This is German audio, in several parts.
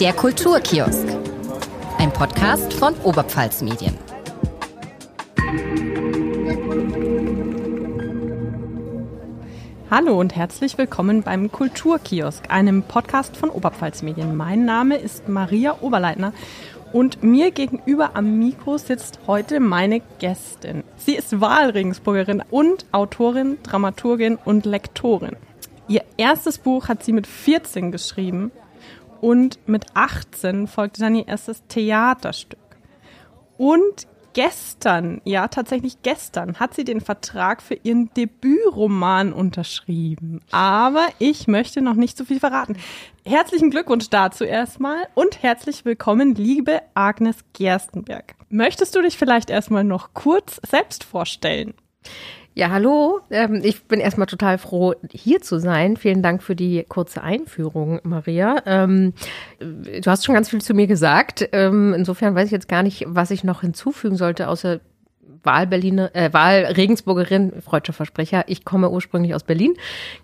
Der Kulturkiosk. Ein Podcast von Oberpfalz Medien. Hallo und herzlich willkommen beim Kulturkiosk, einem Podcast von Oberpfalz Medien. Mein Name ist Maria Oberleitner und mir gegenüber am Mikro sitzt heute meine Gästin. Sie ist Wahlregensburgerin und Autorin, Dramaturgin und Lektorin. Ihr erstes Buch hat sie mit 14 geschrieben und mit 18 folgte dann ihr erstes Theaterstück. Und gestern, ja tatsächlich gestern, hat sie den Vertrag für ihren Debütroman unterschrieben. Aber ich möchte noch nicht so viel verraten. Herzlichen Glückwunsch dazu erstmal und herzlich willkommen, liebe Agnes Gerstenberg. Möchtest du dich vielleicht erstmal noch kurz selbst vorstellen? Ja, hallo. Ähm, ich bin erstmal total froh, hier zu sein. Vielen Dank für die kurze Einführung, Maria. Ähm, du hast schon ganz viel zu mir gesagt. Ähm, insofern weiß ich jetzt gar nicht, was ich noch hinzufügen sollte, außer Wahlberliner, äh, Wahlregensburgerin, freudscher Versprecher. Ich komme ursprünglich aus Berlin,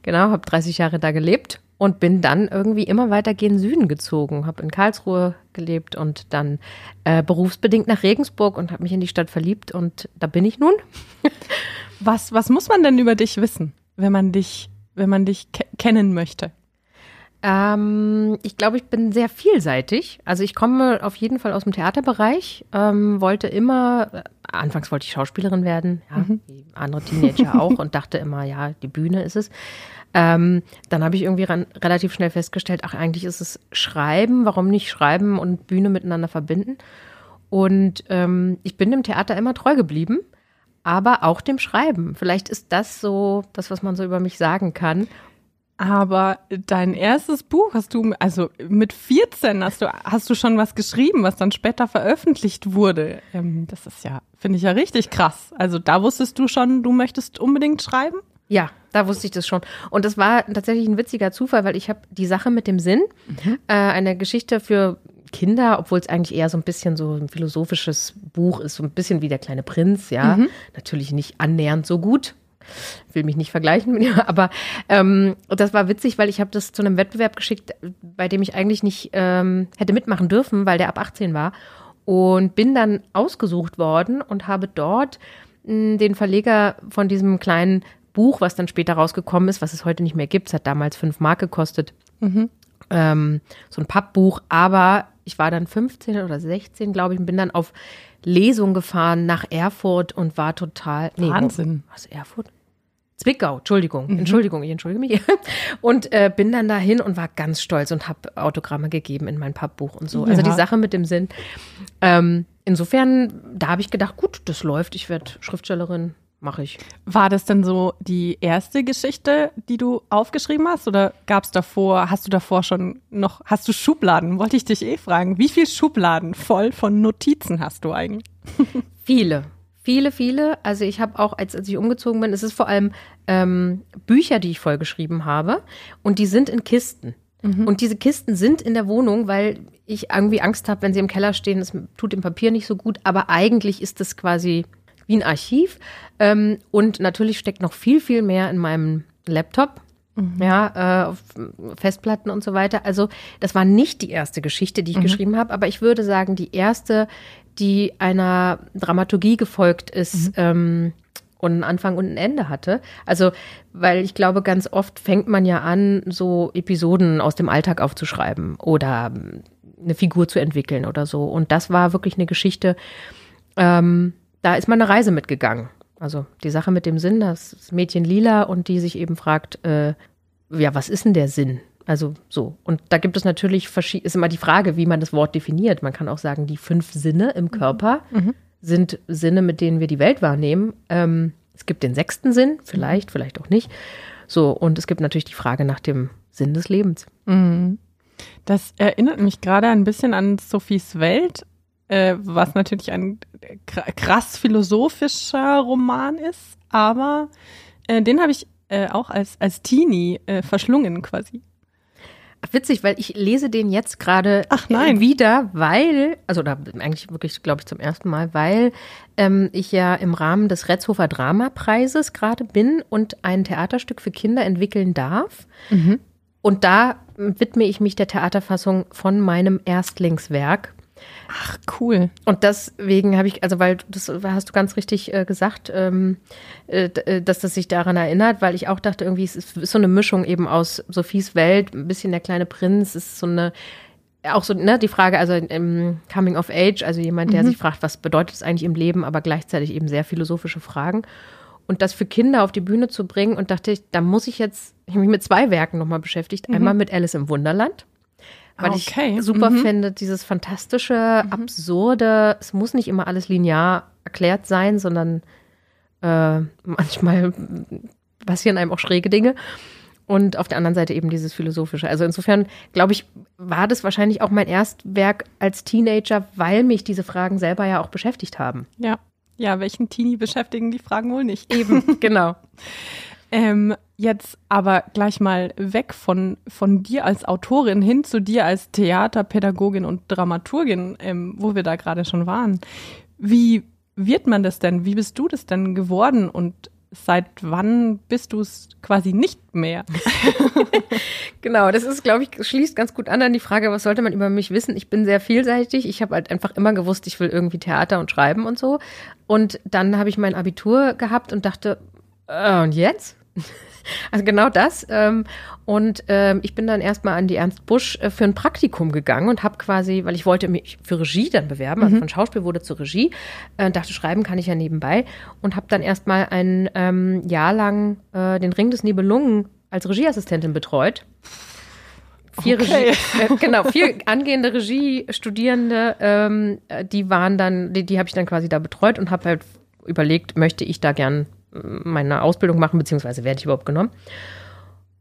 genau, habe 30 Jahre da gelebt und bin dann irgendwie immer weiter gen Süden gezogen, habe in Karlsruhe gelebt und dann äh, berufsbedingt nach Regensburg und habe mich in die Stadt verliebt und da bin ich nun. Was, was muss man denn über dich wissen, wenn man dich, wenn man dich ke kennen möchte? Ähm, ich glaube, ich bin sehr vielseitig. Also ich komme auf jeden Fall aus dem Theaterbereich, ähm, wollte immer, äh, anfangs wollte ich Schauspielerin werden, ja, mhm. wie andere Teenager auch und dachte immer, ja, die Bühne ist es. Ähm, dann habe ich irgendwie ran, relativ schnell festgestellt, ach, eigentlich ist es Schreiben, warum nicht Schreiben und Bühne miteinander verbinden? Und ähm, ich bin dem Theater immer treu geblieben aber auch dem Schreiben. Vielleicht ist das so das, was man so über mich sagen kann. Aber dein erstes Buch hast du, also mit 14 hast du, hast du schon was geschrieben, was dann später veröffentlicht wurde. Ähm, das ist ja, finde ich ja richtig krass. Also da wusstest du schon, du möchtest unbedingt schreiben? Ja, da wusste ich das schon. Und das war tatsächlich ein witziger Zufall, weil ich habe die Sache mit dem Sinn, mhm. äh, eine Geschichte für Kinder, obwohl es eigentlich eher so ein bisschen so ein philosophisches Buch ist, so ein bisschen wie der kleine Prinz, ja. Mhm. Natürlich nicht annähernd so gut. Will mich nicht vergleichen mit ihm, aber ähm, das war witzig, weil ich habe das zu einem Wettbewerb geschickt, bei dem ich eigentlich nicht ähm, hätte mitmachen dürfen, weil der ab 18 war. Und bin dann ausgesucht worden und habe dort mh, hm, den Verleger von diesem kleinen Buch, was dann später rausgekommen ist, was es heute nicht mehr gibt, es hat damals fünf Mark gekostet, mhm. ähm, so ein Pappbuch, aber ich war dann 15 oder 16, glaube ich, und bin dann auf Lesung gefahren nach Erfurt und war total. Nee, Wahnsinn. Was, Erfurt? Zwickau, Entschuldigung, mhm. Entschuldigung, ich entschuldige mich. Und äh, bin dann dahin und war ganz stolz und habe Autogramme gegeben in mein Pappbuch und so. Ja. Also die Sache mit dem Sinn. Ähm, insofern, da habe ich gedacht, gut, das läuft, ich werde Schriftstellerin, mache ich. War das denn so die erste Geschichte, die du aufgeschrieben hast? Oder gab es davor, hast du davor schon noch, hast du Schubladen? Wollte ich dich eh fragen. Wie viele Schubladen voll von Notizen hast du eigentlich? Viele. Viele, viele. Also ich habe auch, als, als ich umgezogen bin, es ist vor allem ähm, Bücher, die ich vollgeschrieben habe. Und die sind in Kisten. Mhm. Und diese Kisten sind in der Wohnung, weil ich irgendwie Angst habe, wenn sie im Keller stehen, es tut dem Papier nicht so gut. Aber eigentlich ist es quasi wie ein Archiv. Ähm, und natürlich steckt noch viel, viel mehr in meinem Laptop. Mhm. Ja, äh, auf Festplatten und so weiter. Also, das war nicht die erste Geschichte, die ich mhm. geschrieben habe, aber ich würde sagen, die erste, die einer Dramaturgie gefolgt ist, mhm. ähm, und einen Anfang und ein Ende hatte. Also, weil ich glaube, ganz oft fängt man ja an, so Episoden aus dem Alltag aufzuschreiben oder eine Figur zu entwickeln oder so. Und das war wirklich eine Geschichte, ähm, da ist man eine Reise mitgegangen. Also die Sache mit dem Sinn, das Mädchen Lila und die sich eben fragt, äh, ja, was ist denn der Sinn? Also so. Und da gibt es natürlich verschiedene, ist immer die Frage, wie man das Wort definiert. Man kann auch sagen, die fünf Sinne im Körper mhm. sind Sinne, mit denen wir die Welt wahrnehmen. Ähm, es gibt den sechsten Sinn, vielleicht, vielleicht auch nicht. So, und es gibt natürlich die Frage nach dem Sinn des Lebens. Mhm. Das erinnert mich gerade ein bisschen an Sophies Welt, äh, was natürlich ein krass philosophischer Roman ist, aber äh, den habe ich äh, auch als, als Teenie äh, verschlungen quasi. Witzig, weil ich lese den jetzt gerade äh, wieder, weil, also da eigentlich wirklich, glaube ich, zum ersten Mal, weil ähm, ich ja im Rahmen des Retzhofer Dramapreises gerade bin und ein Theaterstück für Kinder entwickeln darf. Mhm Und da widme ich mich der Theaterfassung von meinem Erstlingswerk. Ach, cool. Und deswegen habe ich, also weil das hast du ganz richtig äh, gesagt, ähm, äh, äh, dass das sich daran erinnert, weil ich auch dachte, irgendwie es ist, ist so eine Mischung eben aus Sophies Welt, ein bisschen der kleine Prinz, ist so eine auch so, ne, die Frage, also im Coming of Age, also jemand, der mhm. sich fragt, was bedeutet es eigentlich im Leben, aber gleichzeitig eben sehr philosophische Fragen. Und das für Kinder auf die Bühne zu bringen und dachte ich, da muss ich jetzt, ich habe mich mit zwei Werken nochmal beschäftigt. Mhm. Einmal mit Alice im Wunderland weil okay. ich super mhm. finde, dieses fantastische, mhm. absurde, es muss nicht immer alles linear erklärt sein, sondern äh, manchmal passieren einem auch schräge Dinge. Und auf der anderen Seite eben dieses Philosophische. Also insofern, glaube ich, war das wahrscheinlich auch mein Erstwerk als Teenager, weil mich diese Fragen selber ja auch beschäftigt haben. Ja. Ja, welchen Teenie beschäftigen die Fragen wohl nicht? Eben, genau. ähm, Jetzt aber gleich mal weg von, von dir als Autorin hin zu dir als Theaterpädagogin und Dramaturgin, ähm, wo wir da gerade schon waren. Wie wird man das denn? Wie bist du das denn geworden und seit wann bist du es quasi nicht mehr? genau, das ist, glaube ich, schließt ganz gut an an die Frage, was sollte man über mich wissen? Ich bin sehr vielseitig. Ich habe halt einfach immer gewusst, ich will irgendwie Theater und Schreiben und so. Und dann habe ich mein Abitur gehabt und dachte, äh, und jetzt? Also genau das. Ähm, und ähm, ich bin dann erstmal an die Ernst Busch äh, für ein Praktikum gegangen und habe quasi, weil ich wollte mich für Regie dann bewerben, also mhm. von Schauspiel wurde zur Regie, äh, dachte, schreiben kann ich ja nebenbei und habe dann erstmal ein ähm, Jahr lang äh, den Ring des Nibelungen als Regieassistentin betreut. Vier okay. Regie, äh, genau, vier angehende Regiestudierende, ähm, äh, die waren dann, die, die habe ich dann quasi da betreut und habe halt überlegt, möchte ich da gern meine Ausbildung machen, beziehungsweise werde ich überhaupt genommen.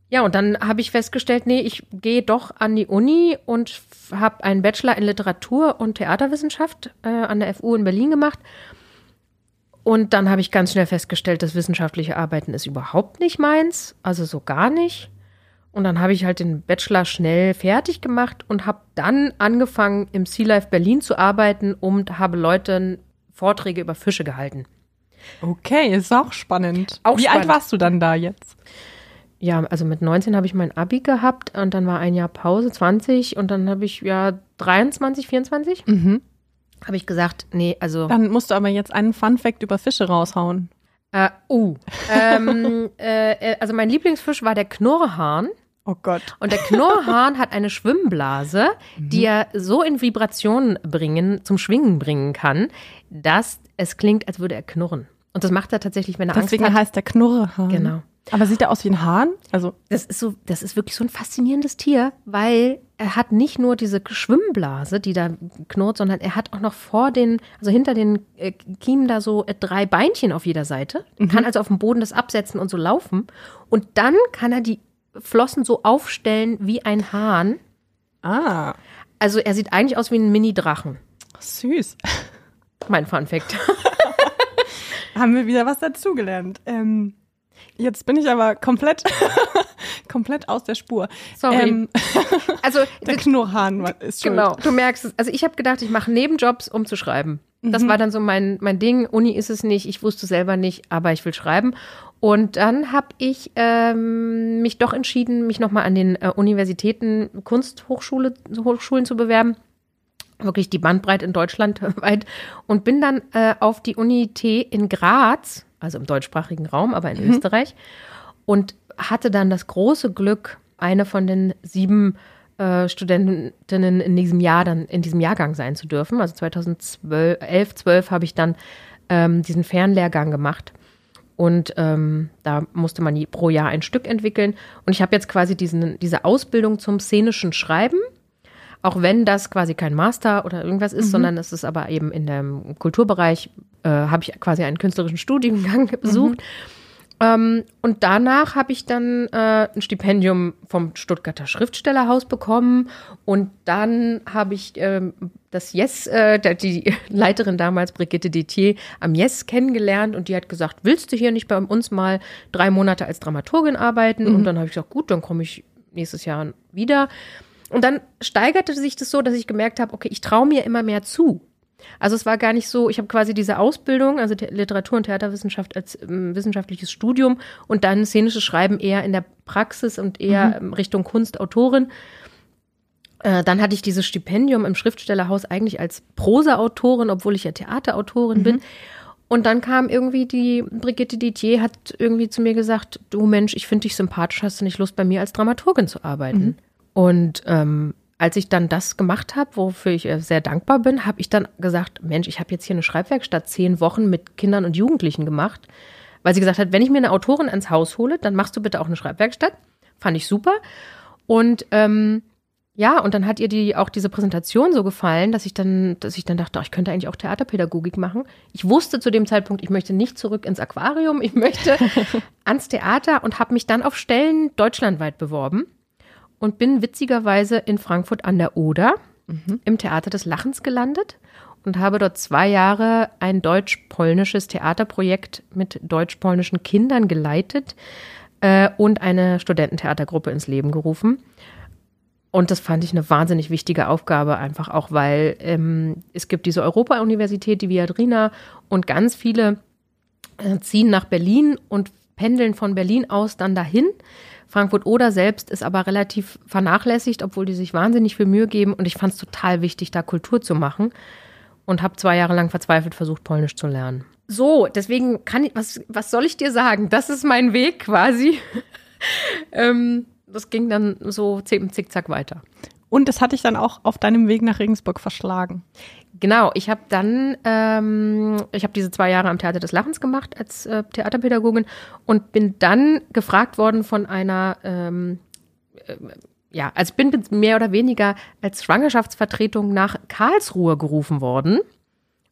Ja, und dann habe ich festgestellt, nee, ich gehe doch an die Uni und habe einen Bachelor in Literatur und Theaterwissenschaft äh, an der FU in Berlin gemacht. Und dann habe ich ganz schnell festgestellt, das wissenschaftliche Arbeiten ist überhaupt nicht meins, also so gar nicht. Und dann habe ich halt den Bachelor schnell fertig gemacht und habe dann angefangen, im Sea Life Berlin zu arbeiten und habe Leuten Vorträge über Fische gehalten. Okay, ist auch spannend. Auch Wie spannend. alt warst du dann da jetzt? Ja, also mit 19 habe ich mein Abi gehabt und dann war ein Jahr Pause, 20 und dann habe ich ja 23, 24. Mhm. Habe ich gesagt, nee, also. Dann musst du aber jetzt einen Fun Fact über Fische raushauen. Äh, uh. ähm, äh, äh, also mein Lieblingsfisch war der Knurrhahn. Oh Gott. Und der Knurrhahn hat eine Schwimmblase, mhm. die er so in Vibration bringen, zum Schwingen bringen kann, dass es klingt, als würde er knurren. Und das macht er tatsächlich, wenn er Deswegen Angst hat. heißt der Knurrehahn. Genau. Aber sieht er aus wie ein Hahn? Also das ist so, das ist wirklich so ein faszinierendes Tier, weil er hat nicht nur diese Schwimmblase, die da knurrt, sondern er hat auch noch vor den, also hinter den äh, Kiemen da so äh, drei Beinchen auf jeder Seite. Mhm. Kann also auf dem Boden das absetzen und so laufen. Und dann kann er die Flossen so aufstellen wie ein Hahn. Ah. Also er sieht eigentlich aus wie ein Mini-Drachen. Süß. Mein Fun Fact. Haben wir wieder was dazugelernt. Ähm, jetzt bin ich aber komplett, komplett aus der Spur. Sorry. Ähm, also der Knurrhahn ist schuld. Genau, du merkst es. Also ich habe gedacht, ich mache Nebenjobs, um zu schreiben. Das mhm. war dann so mein, mein Ding. Uni ist es nicht, ich wusste selber nicht, aber ich will schreiben. Und dann habe ich ähm, mich doch entschieden, mich nochmal an den äh, Universitäten, Kunsthochschule, Hochschulen zu bewerben wirklich die Bandbreite in Deutschland weit und bin dann äh, auf die Unit in Graz, also im deutschsprachigen Raum, aber in mhm. Österreich und hatte dann das große Glück, eine von den sieben äh, Studentinnen in diesem Jahr dann in diesem Jahrgang sein zu dürfen. Also 2011, 12 habe ich dann ähm, diesen Fernlehrgang gemacht. Und ähm, da musste man pro Jahr ein Stück entwickeln. Und ich habe jetzt quasi diesen, diese Ausbildung zum szenischen Schreiben auch wenn das quasi kein Master oder irgendwas ist, mhm. sondern es ist aber eben in dem Kulturbereich, äh, habe ich quasi einen künstlerischen Studiengang besucht. Mhm. Ähm, und danach habe ich dann äh, ein Stipendium vom Stuttgarter Schriftstellerhaus bekommen. Und dann habe ich ähm, das Yes, äh, die Leiterin damals, Brigitte Detier, am Yes kennengelernt und die hat gesagt, willst du hier nicht bei uns mal drei Monate als Dramaturgin arbeiten? Mhm. Und dann habe ich gesagt, gut, dann komme ich nächstes Jahr wieder. Und dann steigerte sich das so, dass ich gemerkt habe, okay, ich traue mir immer mehr zu. Also es war gar nicht so, ich habe quasi diese Ausbildung, also Literatur- und Theaterwissenschaft als ähm, wissenschaftliches Studium und dann szenisches Schreiben eher in der Praxis und eher mhm. Richtung Kunstautorin. Äh, dann hatte ich dieses Stipendium im Schriftstellerhaus eigentlich als Prosa-Autorin, obwohl ich ja Theaterautorin mhm. bin. Und dann kam irgendwie die Brigitte Didier, hat irgendwie zu mir gesagt, du Mensch, ich finde dich sympathisch, hast du nicht Lust, bei mir als Dramaturgin zu arbeiten? Mhm. Und ähm, als ich dann das gemacht habe, wofür ich äh, sehr dankbar bin, habe ich dann gesagt, Mensch, ich habe jetzt hier eine Schreibwerkstatt zehn Wochen mit Kindern und Jugendlichen gemacht, weil sie gesagt hat, wenn ich mir eine Autorin ans Haus hole, dann machst du bitte auch eine Schreibwerkstatt. Fand ich super. Und ähm, ja, und dann hat ihr die auch diese Präsentation so gefallen, dass ich dann, dass ich dann dachte, ich könnte eigentlich auch Theaterpädagogik machen. Ich wusste zu dem Zeitpunkt, ich möchte nicht zurück ins Aquarium, ich möchte ans Theater und habe mich dann auf Stellen deutschlandweit beworben und bin witzigerweise in Frankfurt an der Oder mhm. im Theater des Lachens gelandet und habe dort zwei Jahre ein deutsch-polnisches Theaterprojekt mit deutsch-polnischen Kindern geleitet äh, und eine Studententheatergruppe ins Leben gerufen. Und das fand ich eine wahnsinnig wichtige Aufgabe, einfach auch, weil ähm, es gibt diese Europa-Universität, die Viadrina, und ganz viele äh, ziehen nach Berlin und pendeln von Berlin aus dann dahin. Frankfurt oder selbst ist aber relativ vernachlässigt, obwohl die sich wahnsinnig viel Mühe geben. Und ich fand es total wichtig, da Kultur zu machen. Und habe zwei Jahre lang verzweifelt versucht, Polnisch zu lernen. So, deswegen kann ich, was, was soll ich dir sagen? Das ist mein Weg quasi. ähm, das ging dann so im Zickzack weiter. Und das hatte ich dann auch auf deinem Weg nach Regensburg verschlagen. Genau, ich habe dann, ähm, ich habe diese zwei Jahre am Theater des Lachens gemacht als äh, Theaterpädagogin und bin dann gefragt worden von einer, ähm, äh, ja, also bin mehr oder weniger als Schwangerschaftsvertretung nach Karlsruhe gerufen worden,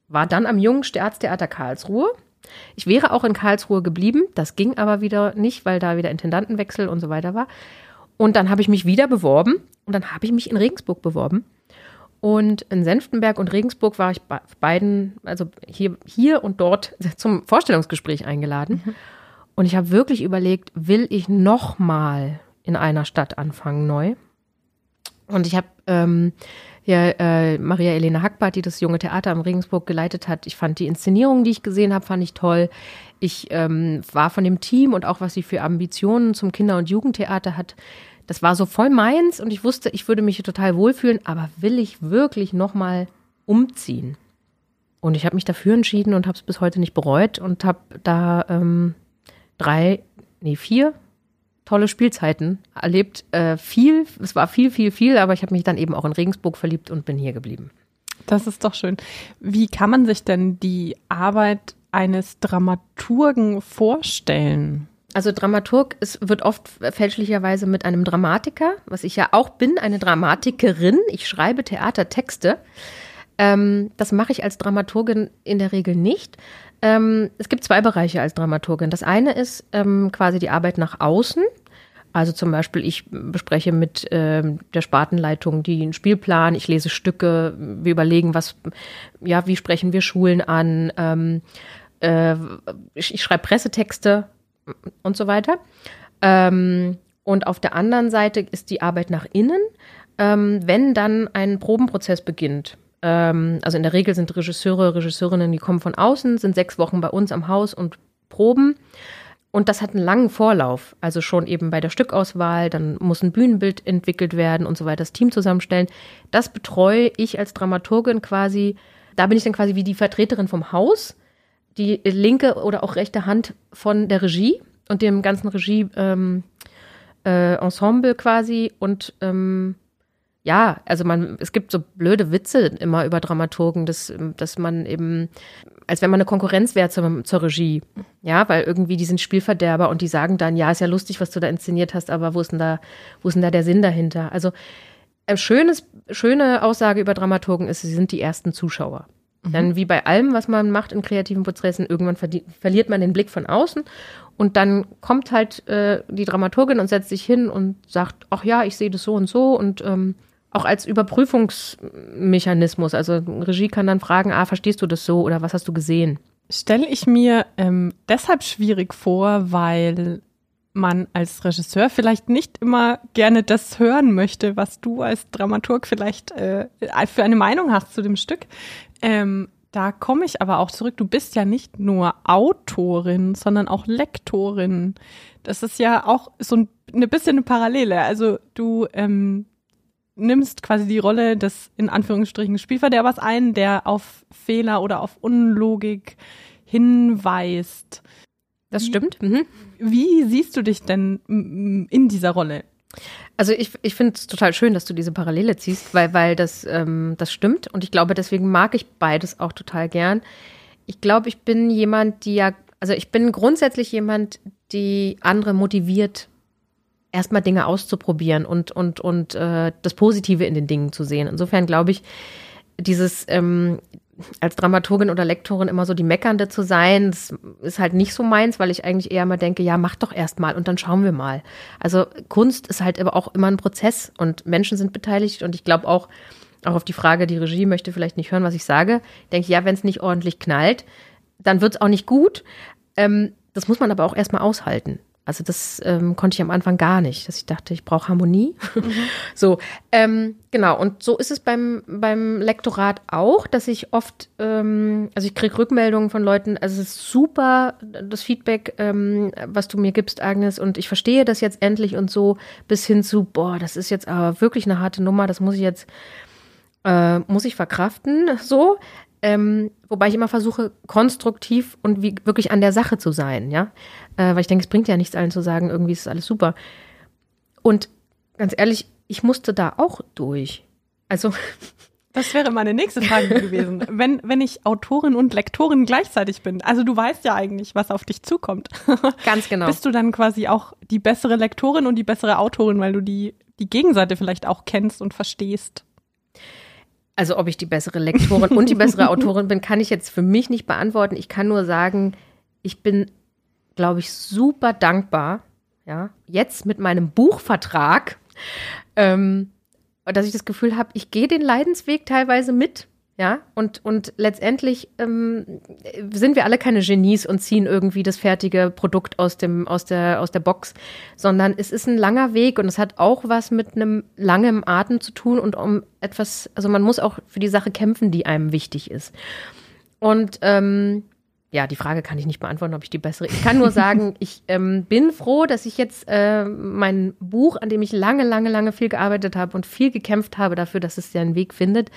war dann am Jungen Staatstheater Karlsruhe ich wäre auch in Karlsruhe geblieben, das ging aber wieder nicht, weil da wieder Intendantenwechsel und so weiter war. Und dann habe ich mich wieder beworben und dann habe ich mich in Regensburg beworben. Und in Senftenberg und Regensburg war ich bei beiden, also hier, hier und dort zum Vorstellungsgespräch eingeladen. Mhm. Und ich habe wirklich überlegt, will ich nochmal in einer Stadt anfangen neu? Und ich habe ähm, ja, äh, Maria Elena Hackbart, die das junge Theater am Regensburg geleitet hat. Ich fand die Inszenierung, die ich gesehen habe, fand ich toll. Ich ähm, war von dem Team und auch was sie für Ambitionen zum Kinder- und Jugendtheater hat, das war so voll meins und ich wusste, ich würde mich total wohlfühlen, aber will ich wirklich nochmal umziehen? Und ich habe mich dafür entschieden und habe es bis heute nicht bereut und habe da ähm, drei, nee, vier tolle Spielzeiten erlebt. Äh, viel, es war viel, viel, viel, aber ich habe mich dann eben auch in Regensburg verliebt und bin hier geblieben. Das ist doch schön. Wie kann man sich denn die Arbeit eines Dramaturgen vorstellen? Also Dramaturg es wird oft fälschlicherweise mit einem Dramatiker, was ich ja auch bin, eine Dramatikerin. Ich schreibe Theatertexte. Ähm, das mache ich als Dramaturgin in der Regel nicht. Ähm, es gibt zwei Bereiche als Dramaturgin. Das eine ist ähm, quasi die Arbeit nach außen. Also zum Beispiel, ich bespreche mit ähm, der Spartenleitung den Spielplan, ich lese Stücke, wir überlegen, was, ja, wie sprechen wir Schulen an, ähm, äh, ich, ich schreibe Pressetexte und so weiter. Ähm, und auf der anderen Seite ist die Arbeit nach innen, ähm, wenn dann ein Probenprozess beginnt. Ähm, also in der Regel sind Regisseure, Regisseurinnen, die kommen von außen, sind sechs Wochen bei uns am Haus und proben. Und das hat einen langen Vorlauf. Also schon eben bei der Stückauswahl, dann muss ein Bühnenbild entwickelt werden und so weiter, das Team zusammenstellen. Das betreue ich als Dramaturgin quasi. Da bin ich dann quasi wie die Vertreterin vom Haus, die linke oder auch rechte Hand von der Regie und dem ganzen Regie-Ensemble ähm, äh, quasi. Und ähm, ja, also man, es gibt so blöde Witze immer über Dramaturgen, dass, dass man eben als wenn man eine Konkurrenz wäre zur, zur Regie. Ja, weil irgendwie die sind Spielverderber und die sagen dann, ja, ist ja lustig, was du da inszeniert hast, aber wo ist denn da, wo ist denn da der Sinn dahinter? Also äh, schönes, schöne Aussage über Dramaturgen ist, sie sind die ersten Zuschauer. Mhm. Dann wie bei allem, was man macht in kreativen Prozessen, irgendwann verliert man den Blick von außen und dann kommt halt äh, die Dramaturgin und setzt sich hin und sagt, ach ja, ich sehe das so und so und ähm, auch als Überprüfungsmechanismus. Also Regie kann dann fragen, ah, verstehst du das so oder was hast du gesehen? Stelle ich mir ähm, deshalb schwierig vor, weil man als Regisseur vielleicht nicht immer gerne das hören möchte, was du als Dramaturg vielleicht äh, für eine Meinung hast zu dem Stück. Ähm, da komme ich aber auch zurück. Du bist ja nicht nur Autorin, sondern auch Lektorin. Das ist ja auch so ein, eine bisschen eine Parallele. Also du ähm, nimmst quasi die Rolle des in Anführungsstrichen Spielverderbers ein, der auf Fehler oder auf Unlogik hinweist. Das stimmt. Mhm. Wie siehst du dich denn in dieser Rolle? Also ich, ich finde es total schön, dass du diese Parallele ziehst, weil, weil das, ähm, das stimmt. Und ich glaube, deswegen mag ich beides auch total gern. Ich glaube, ich bin jemand, die ja, also ich bin grundsätzlich jemand, die andere motiviert, erstmal Dinge auszuprobieren und, und, und äh, das Positive in den Dingen zu sehen. Insofern glaube ich, dieses ähm, als Dramaturgin oder Lektorin immer so die Meckernde zu sein, das ist halt nicht so meins, weil ich eigentlich eher mal denke, ja, mach doch erst mal und dann schauen wir mal. Also Kunst ist halt aber auch immer ein Prozess und Menschen sind beteiligt und ich glaube auch, auch auf die Frage, die Regie möchte vielleicht nicht hören, was ich sage, denke ich, ja, wenn es nicht ordentlich knallt, dann wird es auch nicht gut. Ähm, das muss man aber auch erstmal aushalten. Also das ähm, konnte ich am Anfang gar nicht, dass ich dachte, ich brauche Harmonie. So, ähm, genau. Und so ist es beim, beim Lektorat auch, dass ich oft, ähm, also ich kriege Rückmeldungen von Leuten, also es ist super, das Feedback, ähm, was du mir gibst, Agnes, und ich verstehe das jetzt endlich und so, bis hin zu, boah, das ist jetzt aber wirklich eine harte Nummer, das muss ich jetzt, äh, muss ich verkraften, so. Ähm, wobei ich immer versuche, konstruktiv und wie, wirklich an der Sache zu sein, ja. Äh, weil ich denke, es bringt ja nichts, allen zu sagen, irgendwie ist alles super. Und ganz ehrlich, ich musste da auch durch. Also. Das wäre meine nächste Frage gewesen. Wenn, wenn ich Autorin und Lektorin gleichzeitig bin, also du weißt ja eigentlich, was auf dich zukommt. Ganz genau. Bist du dann quasi auch die bessere Lektorin und die bessere Autorin, weil du die, die Gegenseite vielleicht auch kennst und verstehst? Also ob ich die bessere Lektorin und die bessere Autorin bin, kann ich jetzt für mich nicht beantworten. Ich kann nur sagen, ich bin, glaube ich, super dankbar, ja, jetzt mit meinem Buchvertrag, ähm, dass ich das Gefühl habe, ich gehe den Leidensweg teilweise mit. Ja, und, und letztendlich ähm, sind wir alle keine Genies und ziehen irgendwie das fertige Produkt aus, dem, aus, der, aus der Box, sondern es ist ein langer Weg und es hat auch was mit einem langen Atem zu tun und um etwas, also man muss auch für die Sache kämpfen, die einem wichtig ist. Und ähm, ja, die Frage kann ich nicht beantworten, ob ich die bessere. Ich kann nur sagen, ich ähm, bin froh, dass ich jetzt äh, mein Buch, an dem ich lange, lange, lange viel gearbeitet habe und viel gekämpft habe dafür, dass es seinen Weg findet,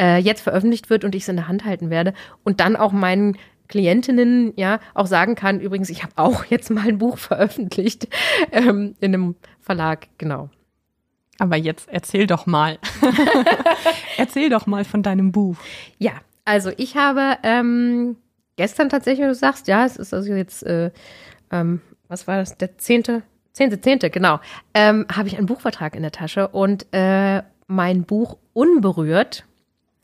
äh, jetzt veröffentlicht wird und ich es in der Hand halten werde und dann auch meinen Klientinnen ja auch sagen kann, übrigens, ich habe auch jetzt mal ein Buch veröffentlicht ähm, in einem Verlag, genau. Aber jetzt erzähl doch mal. erzähl doch mal von deinem Buch. Ja, also ich habe ähm, gestern tatsächlich, du sagst, ja, es ist also jetzt, äh, ähm, was war das, der zehnte, zehnte, zehnte, genau, ähm, habe ich einen Buchvertrag in der Tasche und äh, mein Buch Unberührt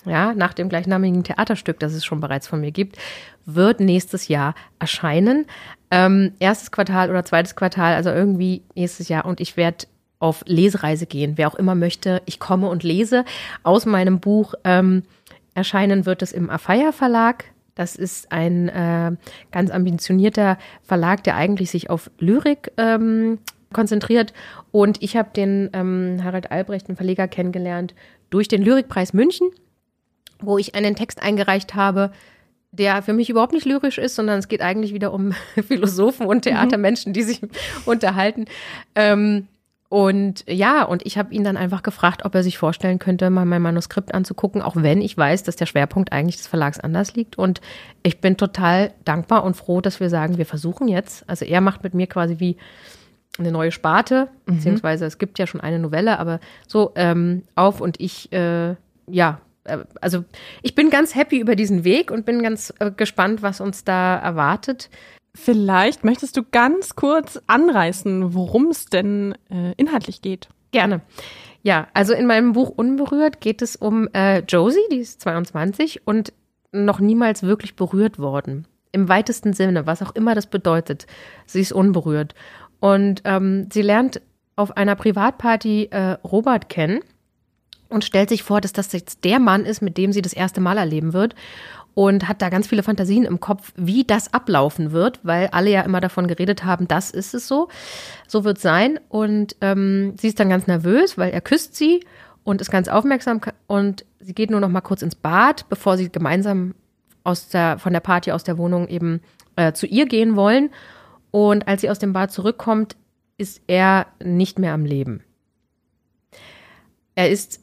ja, nach dem gleichnamigen Theaterstück, das es schon bereits von mir gibt, wird nächstes Jahr erscheinen. Ähm, erstes Quartal oder zweites Quartal, also irgendwie nächstes Jahr. Und ich werde auf Lesereise gehen. Wer auch immer möchte, ich komme und lese. Aus meinem Buch ähm, erscheinen wird es im Afeier Verlag. Das ist ein äh, ganz ambitionierter Verlag, der eigentlich sich auf Lyrik ähm, konzentriert. Und ich habe den ähm, Harald Albrecht, den Verleger, kennengelernt durch den Lyrikpreis München wo ich einen Text eingereicht habe, der für mich überhaupt nicht lyrisch ist, sondern es geht eigentlich wieder um Philosophen und Theatermenschen, die sich unterhalten. Ähm, und ja, und ich habe ihn dann einfach gefragt, ob er sich vorstellen könnte, mal mein Manuskript anzugucken, auch wenn ich weiß, dass der Schwerpunkt eigentlich des Verlags anders liegt. Und ich bin total dankbar und froh, dass wir sagen, wir versuchen jetzt. Also er macht mit mir quasi wie eine neue Sparte, mhm. beziehungsweise es gibt ja schon eine Novelle, aber so ähm, auf und ich, äh, ja, also ich bin ganz happy über diesen Weg und bin ganz äh, gespannt, was uns da erwartet. Vielleicht möchtest du ganz kurz anreißen, worum es denn äh, inhaltlich geht. Gerne. Ja, also in meinem Buch Unberührt geht es um äh, Josie, die ist 22 und noch niemals wirklich berührt worden. Im weitesten Sinne, was auch immer das bedeutet. Sie ist unberührt. Und ähm, sie lernt auf einer Privatparty äh, Robert kennen und stellt sich vor, dass das jetzt der Mann ist, mit dem sie das erste Mal erleben wird und hat da ganz viele Fantasien im Kopf, wie das ablaufen wird, weil alle ja immer davon geredet haben, das ist es so, so wird es sein und ähm, sie ist dann ganz nervös, weil er küsst sie und ist ganz aufmerksam und sie geht nur noch mal kurz ins Bad, bevor sie gemeinsam aus der, von der Party aus der Wohnung eben äh, zu ihr gehen wollen. Und als sie aus dem Bad zurückkommt, ist er nicht mehr am Leben. Er ist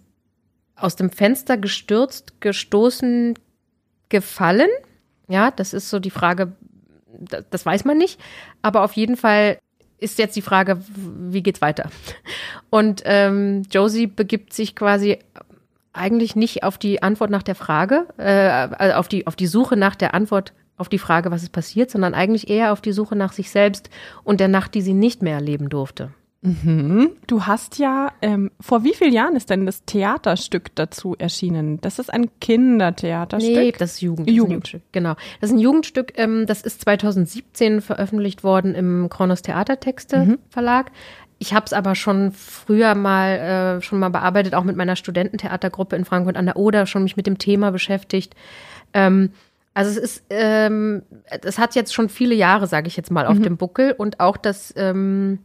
aus dem Fenster gestürzt, gestoßen, gefallen. Ja, das ist so die Frage, das weiß man nicht. Aber auf jeden Fall ist jetzt die Frage, wie geht's weiter? Und ähm, Josie begibt sich quasi eigentlich nicht auf die Antwort nach der Frage, äh, auf, die, auf die Suche nach der Antwort auf die Frage, was ist passiert, sondern eigentlich eher auf die Suche nach sich selbst und der Nacht, die sie nicht mehr erleben durfte. Mhm. Du hast ja, ähm, vor wie vielen Jahren ist denn das Theaterstück dazu erschienen? Das ist ein Kindertheaterstück? Nee, das ist Jugend. Jugend. Jugendstück, genau. Das ist ein Jugendstück, ähm, das ist 2017 veröffentlicht worden im Kronos Theatertexte mhm. Verlag. Ich habe es aber schon früher mal äh, schon mal bearbeitet, auch mit meiner Studententheatergruppe in Frankfurt an der Oder, schon mich mit dem Thema beschäftigt. Ähm, also es ist, ähm, es hat jetzt schon viele Jahre, sage ich jetzt mal, auf mhm. dem Buckel und auch das, ähm,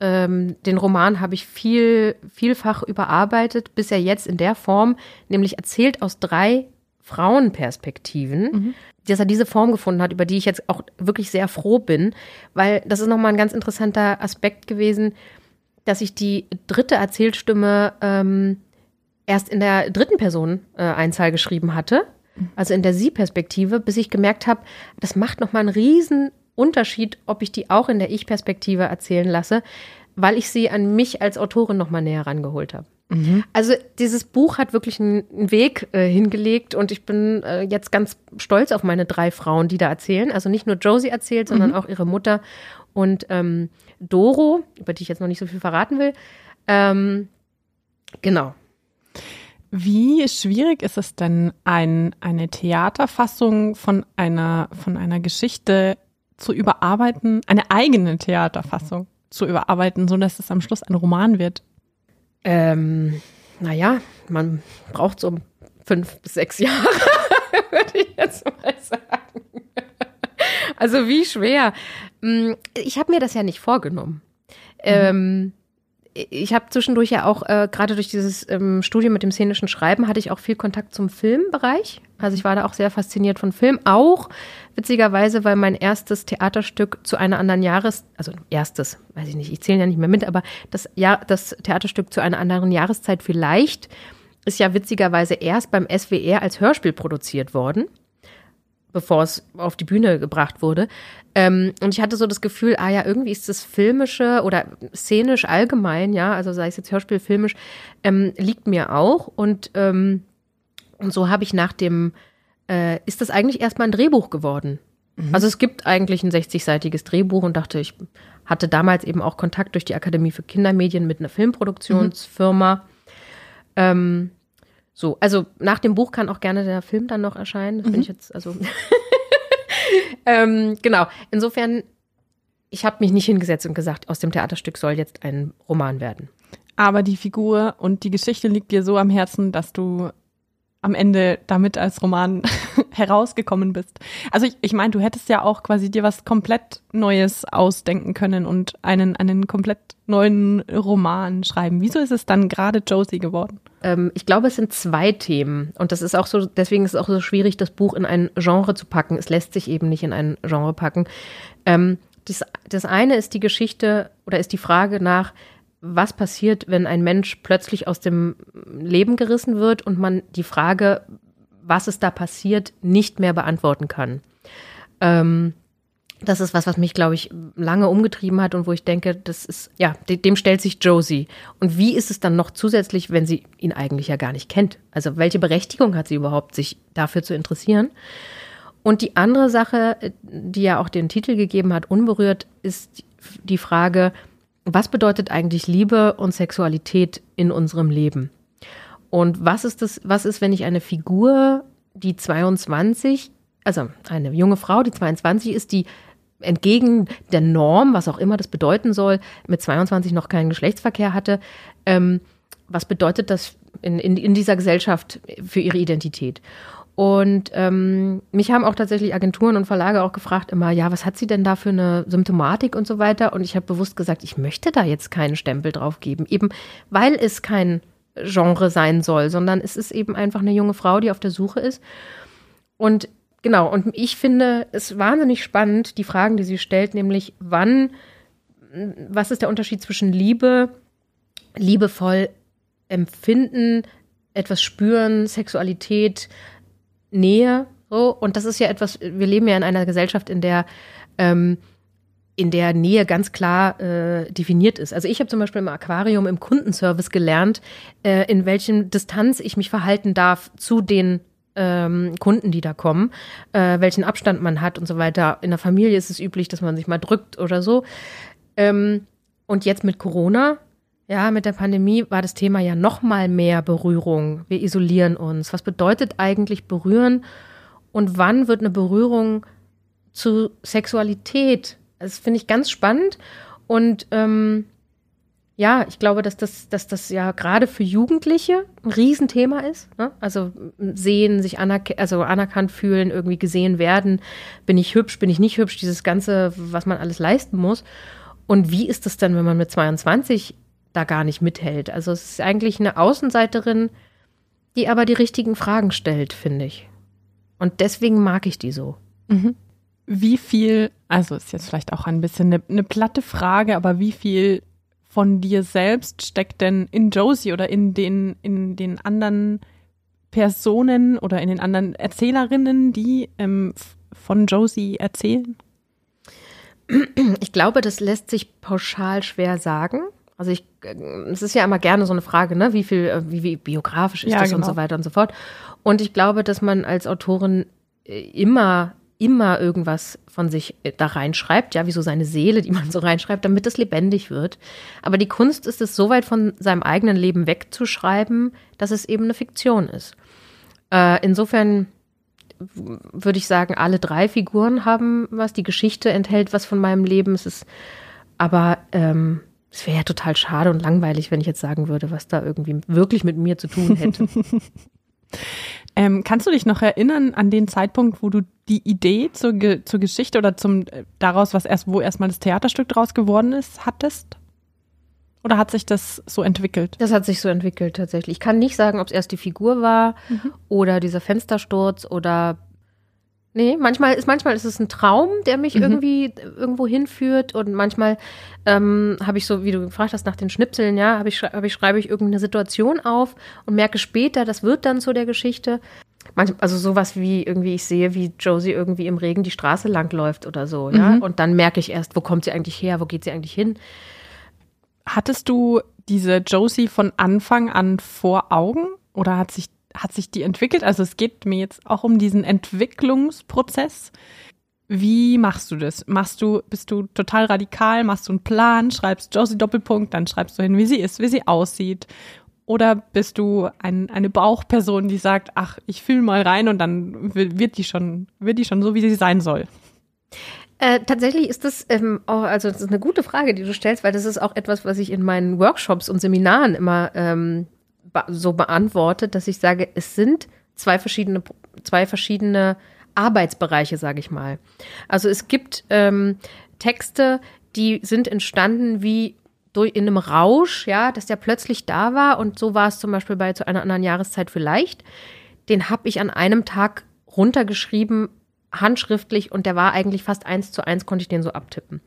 ähm, den Roman habe ich viel, vielfach überarbeitet, bis er jetzt in der Form, nämlich erzählt aus drei Frauenperspektiven, mhm. dass er diese Form gefunden hat, über die ich jetzt auch wirklich sehr froh bin, weil das ist nochmal ein ganz interessanter Aspekt gewesen, dass ich die dritte Erzählstimme ähm, erst in der dritten Person äh, Einzahl geschrieben hatte also in der Sie-Perspektive, bis ich gemerkt habe, das macht nochmal einen riesen Unterschied, ob ich die auch in der Ich-Perspektive erzählen lasse, weil ich sie an mich als Autorin nochmal näher rangeholt habe. Mhm. Also dieses Buch hat wirklich einen Weg äh, hingelegt und ich bin äh, jetzt ganz stolz auf meine drei Frauen, die da erzählen. Also nicht nur Josie erzählt, sondern mhm. auch ihre Mutter und ähm, Doro, über die ich jetzt noch nicht so viel verraten will. Ähm, genau. Wie schwierig ist es denn, ein, eine Theaterfassung von einer, von einer Geschichte zu überarbeiten, eine eigene Theaterfassung zu überarbeiten, so dass es am Schluss ein Roman wird? Ähm, naja, man braucht so fünf bis sechs Jahre, würde ich jetzt mal sagen. Also wie schwer. Hm, ich habe mir das ja nicht vorgenommen. Mhm. Ähm, ich habe zwischendurch ja auch, äh, gerade durch dieses ähm, Studium mit dem szenischen Schreiben, hatte ich auch viel Kontakt zum Filmbereich. Also ich war da auch sehr fasziniert von Film. Auch witzigerweise, weil mein erstes Theaterstück zu einer anderen Jahres, also erstes, weiß ich nicht, ich zähle ja nicht mehr mit, aber das, ja, das Theaterstück zu einer anderen Jahreszeit vielleicht ist ja witzigerweise erst beim SWR als Hörspiel produziert worden bevor es auf die Bühne gebracht wurde. Ähm, und ich hatte so das Gefühl, ah ja, irgendwie ist das filmische oder szenisch allgemein, ja, also sei es jetzt Hörspiel, filmisch, ähm, liegt mir auch. Und, ähm, und so habe ich nach dem, äh, ist das eigentlich erstmal ein Drehbuch geworden. Mhm. Also es gibt eigentlich ein 60-seitiges Drehbuch und dachte, ich hatte damals eben auch Kontakt durch die Akademie für Kindermedien mit einer Filmproduktionsfirma. Mhm. So, also nach dem Buch kann auch gerne der Film dann noch erscheinen. Das mhm. bin ich jetzt, also. ähm, genau. Insofern, ich habe mich nicht hingesetzt und gesagt, aus dem Theaterstück soll jetzt ein Roman werden. Aber die Figur und die Geschichte liegt dir so am Herzen, dass du am Ende damit als Roman herausgekommen bist. Also ich, ich meine, du hättest ja auch quasi dir was komplett Neues ausdenken können und einen, einen komplett neuen Roman schreiben. Wieso ist es dann gerade Josie geworden? Ähm, ich glaube, es sind zwei Themen. Und das ist auch so, deswegen ist es auch so schwierig, das Buch in ein Genre zu packen. Es lässt sich eben nicht in ein Genre packen. Ähm, das, das eine ist die Geschichte oder ist die Frage nach, was passiert, wenn ein Mensch plötzlich aus dem Leben gerissen wird und man die Frage, was ist da passiert, nicht mehr beantworten kann. Ähm, das ist was, was mich, glaube ich, lange umgetrieben hat und wo ich denke, das ist, ja, dem stellt sich Josie. Und wie ist es dann noch zusätzlich, wenn sie ihn eigentlich ja gar nicht kennt? Also welche Berechtigung hat sie überhaupt, sich dafür zu interessieren? Und die andere Sache, die ja auch den Titel gegeben hat, unberührt, ist die Frage, was bedeutet eigentlich Liebe und Sexualität in unserem Leben? Und was ist das, was ist, wenn ich eine Figur, die 22, also eine junge Frau, die 22 ist, die entgegen der Norm, was auch immer das bedeuten soll, mit 22 noch keinen Geschlechtsverkehr hatte, ähm, was bedeutet das in, in, in dieser Gesellschaft für ihre Identität? Und ähm, mich haben auch tatsächlich Agenturen und Verlage auch gefragt immer, ja, was hat sie denn da für eine Symptomatik und so weiter? Und ich habe bewusst gesagt, ich möchte da jetzt keinen Stempel drauf geben, eben weil es kein Genre sein soll, sondern es ist eben einfach eine junge Frau, die auf der Suche ist. Und genau, und ich finde es wahnsinnig spannend, die Fragen, die sie stellt, nämlich wann, was ist der Unterschied zwischen Liebe, liebevoll empfinden, etwas spüren, Sexualität, Nähe, so. Und das ist ja etwas, wir leben ja in einer Gesellschaft, in der ähm, in der Nähe ganz klar äh, definiert ist. Also ich habe zum Beispiel im Aquarium im Kundenservice gelernt, äh, in welchem Distanz ich mich verhalten darf zu den ähm, Kunden, die da kommen, äh, welchen Abstand man hat und so weiter. In der Familie ist es üblich, dass man sich mal drückt oder so. Ähm, und jetzt mit Corona, ja, mit der Pandemie war das Thema ja noch mal mehr Berührung. Wir isolieren uns. Was bedeutet eigentlich berühren? Und wann wird eine Berührung zu Sexualität? Das finde ich ganz spannend. Und ähm, ja, ich glaube, dass das, dass das ja gerade für Jugendliche ein Riesenthema ist. Ne? Also sehen, sich anerk also anerkannt fühlen, irgendwie gesehen werden. Bin ich hübsch, bin ich nicht hübsch, dieses Ganze, was man alles leisten muss. Und wie ist das dann, wenn man mit 22 da gar nicht mithält? Also es ist eigentlich eine Außenseiterin, die aber die richtigen Fragen stellt, finde ich. Und deswegen mag ich die so. Mhm. Wie viel, also ist jetzt vielleicht auch ein bisschen eine, eine platte Frage, aber wie viel von dir selbst steckt denn in Josie oder in den, in den anderen Personen oder in den anderen Erzählerinnen, die ähm, von Josie erzählen? Ich glaube, das lässt sich pauschal schwer sagen. Also ich, äh, es ist ja immer gerne so eine Frage, ne, wie viel, äh, wie, wie biografisch ist ja, das genau. und so weiter und so fort. Und ich glaube, dass man als Autorin äh, immer immer irgendwas von sich da reinschreibt, ja, wie so seine Seele, die man so reinschreibt, damit es lebendig wird. Aber die Kunst ist es, so weit von seinem eigenen Leben wegzuschreiben, dass es eben eine Fiktion ist. Äh, insofern würde ich sagen, alle drei Figuren haben was. Die Geschichte enthält was von meinem Leben. Es ist, aber ähm, es wäre ja total schade und langweilig, wenn ich jetzt sagen würde, was da irgendwie wirklich mit mir zu tun hätte. Ähm, kannst du dich noch erinnern an den Zeitpunkt, wo du die Idee zur, Ge zur Geschichte oder zum äh, daraus, was erst, wo erstmal das Theaterstück draus geworden ist, hattest? Oder hat sich das so entwickelt? Das hat sich so entwickelt tatsächlich. Ich kann nicht sagen, ob es erst die Figur war mhm. oder dieser Fenstersturz oder Nee, manchmal ist, manchmal ist es ein Traum, der mich mhm. irgendwie irgendwo hinführt und manchmal ähm, habe ich so, wie du gefragt hast, nach den Schnipseln, ja, habe ich, hab ich, schreibe ich irgendeine Situation auf und merke später, das wird dann so der Geschichte. Manchmal, also sowas wie irgendwie, ich sehe, wie Josie irgendwie im Regen die Straße lang läuft oder so, ja. Mhm. Und dann merke ich erst, wo kommt sie eigentlich her, wo geht sie eigentlich hin. Hattest du diese Josie von Anfang an vor Augen oder hat sich hat sich die entwickelt? Also es geht mir jetzt auch um diesen Entwicklungsprozess. Wie machst du das? Machst du, bist du total radikal, machst du einen Plan, schreibst Josie Doppelpunkt, dann schreibst du hin, wie sie ist, wie sie aussieht. Oder bist du ein, eine Bauchperson, die sagt, ach, ich fühle mal rein und dann wird die schon, wird die schon so, wie sie sein soll? Äh, tatsächlich ist das ähm, auch, also das ist eine gute Frage, die du stellst, weil das ist auch etwas, was ich in meinen Workshops und Seminaren immer ähm, so beantwortet, dass ich sage, es sind zwei verschiedene, zwei verschiedene Arbeitsbereiche, sage ich mal. Also es gibt ähm, Texte, die sind entstanden wie durch, in einem Rausch, ja, dass der plötzlich da war und so war es zum Beispiel bei zu einer anderen Jahreszeit vielleicht. Den habe ich an einem Tag runtergeschrieben, handschriftlich und der war eigentlich fast eins zu eins, konnte ich den so abtippen.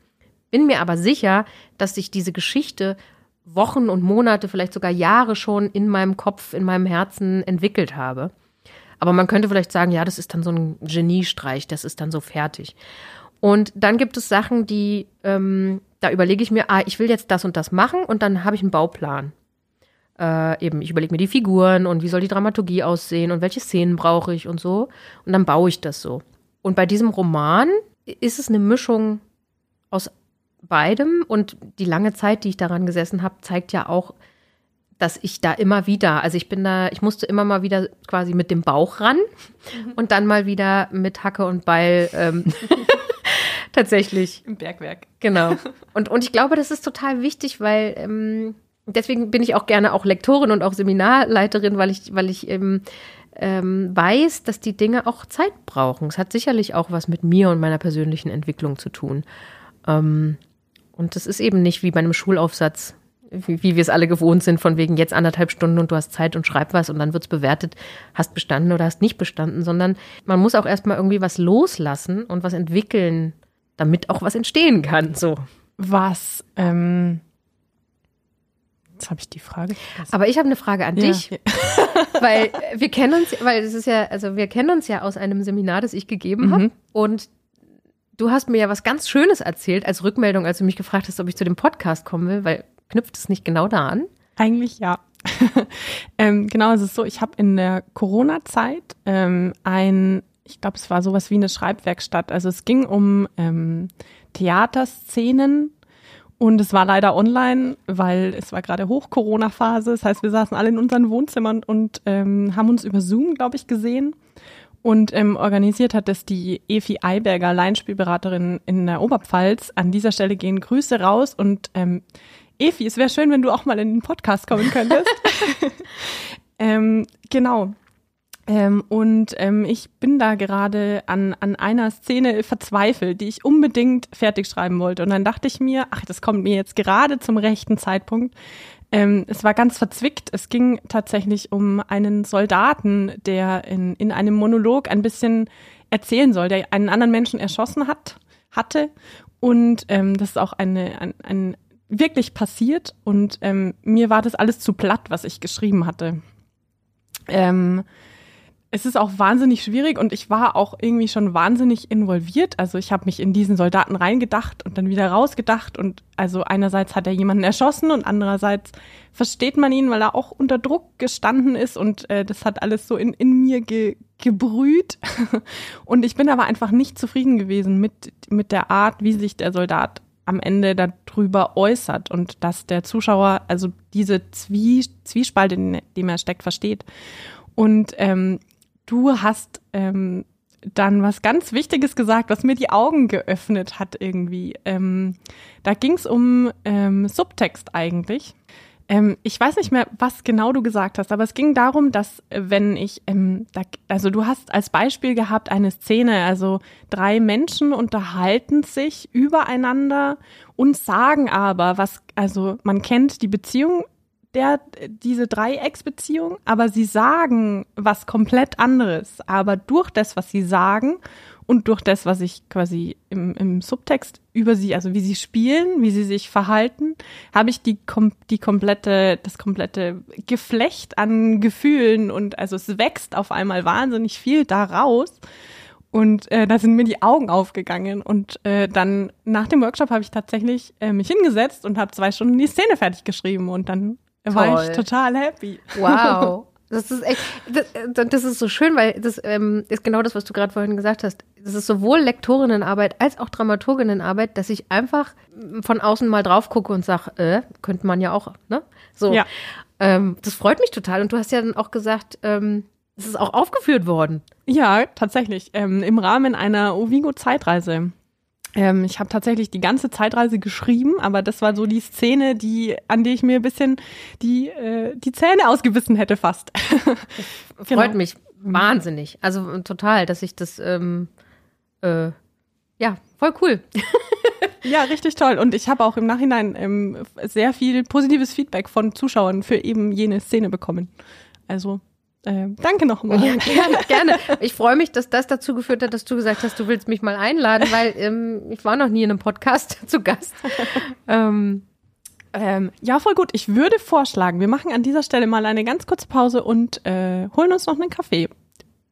Bin mir aber sicher, dass sich diese Geschichte Wochen und Monate, vielleicht sogar Jahre schon in meinem Kopf, in meinem Herzen entwickelt habe. Aber man könnte vielleicht sagen, ja, das ist dann so ein Geniestreich, das ist dann so fertig. Und dann gibt es Sachen, die, ähm, da überlege ich mir, ah, ich will jetzt das und das machen und dann habe ich einen Bauplan. Äh, eben, ich überlege mir die Figuren und wie soll die Dramaturgie aussehen und welche Szenen brauche ich und so. Und dann baue ich das so. Und bei diesem Roman ist es eine Mischung aus beidem und die lange Zeit, die ich daran gesessen habe, zeigt ja auch, dass ich da immer wieder, also ich bin da, ich musste immer mal wieder quasi mit dem Bauch ran mhm. und dann mal wieder mit Hacke und Beil ähm, tatsächlich. Im Bergwerk. Genau. Und, und ich glaube, das ist total wichtig, weil ähm, deswegen bin ich auch gerne auch Lektorin und auch Seminarleiterin, weil ich, weil ich ähm, ähm, weiß, dass die Dinge auch Zeit brauchen. Es hat sicherlich auch was mit mir und meiner persönlichen Entwicklung zu tun. Ähm, und das ist eben nicht wie bei einem Schulaufsatz. wie, wie wir es alle gewohnt sind, von wegen jetzt anderthalb Stunden und du hast Zeit und schreib was und dann wird's bewertet, hast bestanden oder hast nicht bestanden, sondern man muss auch erstmal irgendwie was loslassen und was entwickeln, damit auch was entstehen kann. So. Was, ähm, jetzt habe ich die Frage. vergessen. Aber ich habe eine Frage an Ja. dich, weil wir kennen uns, weil es ist ja, also wir kennen uns ja aus einem Seminar, das ich gegeben habe Mhm. und du hast mir ja was ganz Schönes erzählt als Rückmeldung, als du mich gefragt hast, ob ich zu dem Podcast kommen will, weil knüpft es nicht genau da an? Eigentlich ja. ähm, genau, es ist so, ich habe in der Corona-Zeit ähm, ein, ich glaube, es war sowas wie eine Schreibwerkstatt. Also es ging um ähm, Theaterszenen und es war leider online, weil es war gerade Hoch-Corona-Phase. Das heißt, wir saßen alle in unseren Wohnzimmern und ähm, haben uns über Zoom, glaube ich, gesehen. Und ähm, organisiert hat es die Efi Eiberger, Laienspielberaterin in der Oberpfalz. An dieser Stelle gehen Grüße raus und ähm, Efi, es wäre schön, wenn du auch mal in den Podcast kommen könntest. ähm, genau. Ähm, und ähm, ich bin da gerade an, an einer Szene verzweifelt, die ich unbedingt fertig schreiben wollte. Und dann dachte ich mir, ach, das kommt mir jetzt gerade zum rechten Zeitpunkt. Ähm, es war ganz verzwickt. Es ging tatsächlich um einen Soldaten, der in, in einem Monolog ein bisschen erzählen soll, der einen anderen Menschen erschossen hat, hatte. Und ähm, das ist auch eine, ein, ein wirklich passiert. Und ähm, mir war das alles zu platt, was ich geschrieben hatte. Ähm, es ist auch wahnsinnig schwierig und ich war auch irgendwie schon wahnsinnig involviert. Also ich habe mich in diesen Soldaten reingedacht und dann wieder rausgedacht und also einerseits hat er jemanden erschossen und andererseits versteht man ihn, weil er auch unter Druck gestanden ist und äh, das hat alles so in, in mir ge, gebrüht. und ich bin aber einfach nicht zufrieden gewesen mit, mit der Art, wie sich der Soldat am Ende darüber äußert und dass der Zuschauer also diese Zwie Zwiespalt, in dem er steckt, versteht. Und ähm, du hast ähm, dann was ganz Wichtiges gesagt, was mir die Augen geöffnet hat irgendwie. Ähm, da ging es um ähm, Subtext eigentlich. Ähm, ich weiß nicht mehr, was genau du gesagt hast, aber es ging darum, dass äh, wenn ich, ähm, da, also du hast als Beispiel gehabt eine Szene, also drei Menschen unterhalten sich übereinander und sagen aber, was, also man kennt die Beziehung der, diese Dreiecksbeziehung, aber sie sagen was komplett anderes. Aber durch das, was sie sagen und durch das, was ich quasi im, im Subtext über sie, also wie sie spielen, wie sie sich verhalten, habe ich die, die komplette, das komplette Geflecht an Gefühlen und also es wächst auf einmal wahnsinnig viel daraus. Und äh, da sind mir die Augen aufgegangen. Und äh, dann nach dem Workshop habe ich tatsächlich äh, mich hingesetzt und habe zwei Stunden die Szene fertig geschrieben. Und dann war Toll. ich total happy. Wow. Das ist echt, das, das ist so schön, weil das ähm, ist genau das, was du gerade vorhin gesagt hast. Das ist sowohl Lektorinnenarbeit als auch Dramaturginnenarbeit, dass ich einfach von außen mal drauf gucke und sage, äh, könnte man ja auch, ne? So. Ja. Ähm, das freut mich total. Und du hast ja dann auch gesagt, ähm, es ist auch aufgeführt worden. Ja, tatsächlich. Ähm, Im Rahmen einer Ovigo-Zeitreise. Ähm, ich habe tatsächlich die ganze Zeitreise geschrieben, aber das war so die Szene, die, an die ich mir ein bisschen die, äh, die Zähne ausgebissen hätte fast. Genau. Freut mich wahnsinnig. Also äh, total, dass ich das, ähm, äh, ja, voll cool. Ja, richtig toll. Und ich habe auch im Nachhinein ähm, sehr viel positives Feedback von Zuschauern für eben jene Szene bekommen. Also äh, danke nochmal. Ja, gerne, gerne. Ich freue mich, dass das dazu geführt hat, dass du gesagt hast, du willst mich mal einladen, weil ähm, ich war noch nie in einem Podcast zu Gast. Ähm, Ähm, ja, voll gut. Ich würde vorschlagen, wir machen an dieser Stelle mal eine ganz kurze Pause und äh, holen uns noch einen Kaffee.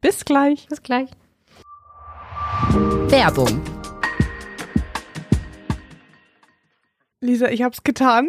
Bis gleich. bis gleich. Werbung. Lisa, ich hab's getan.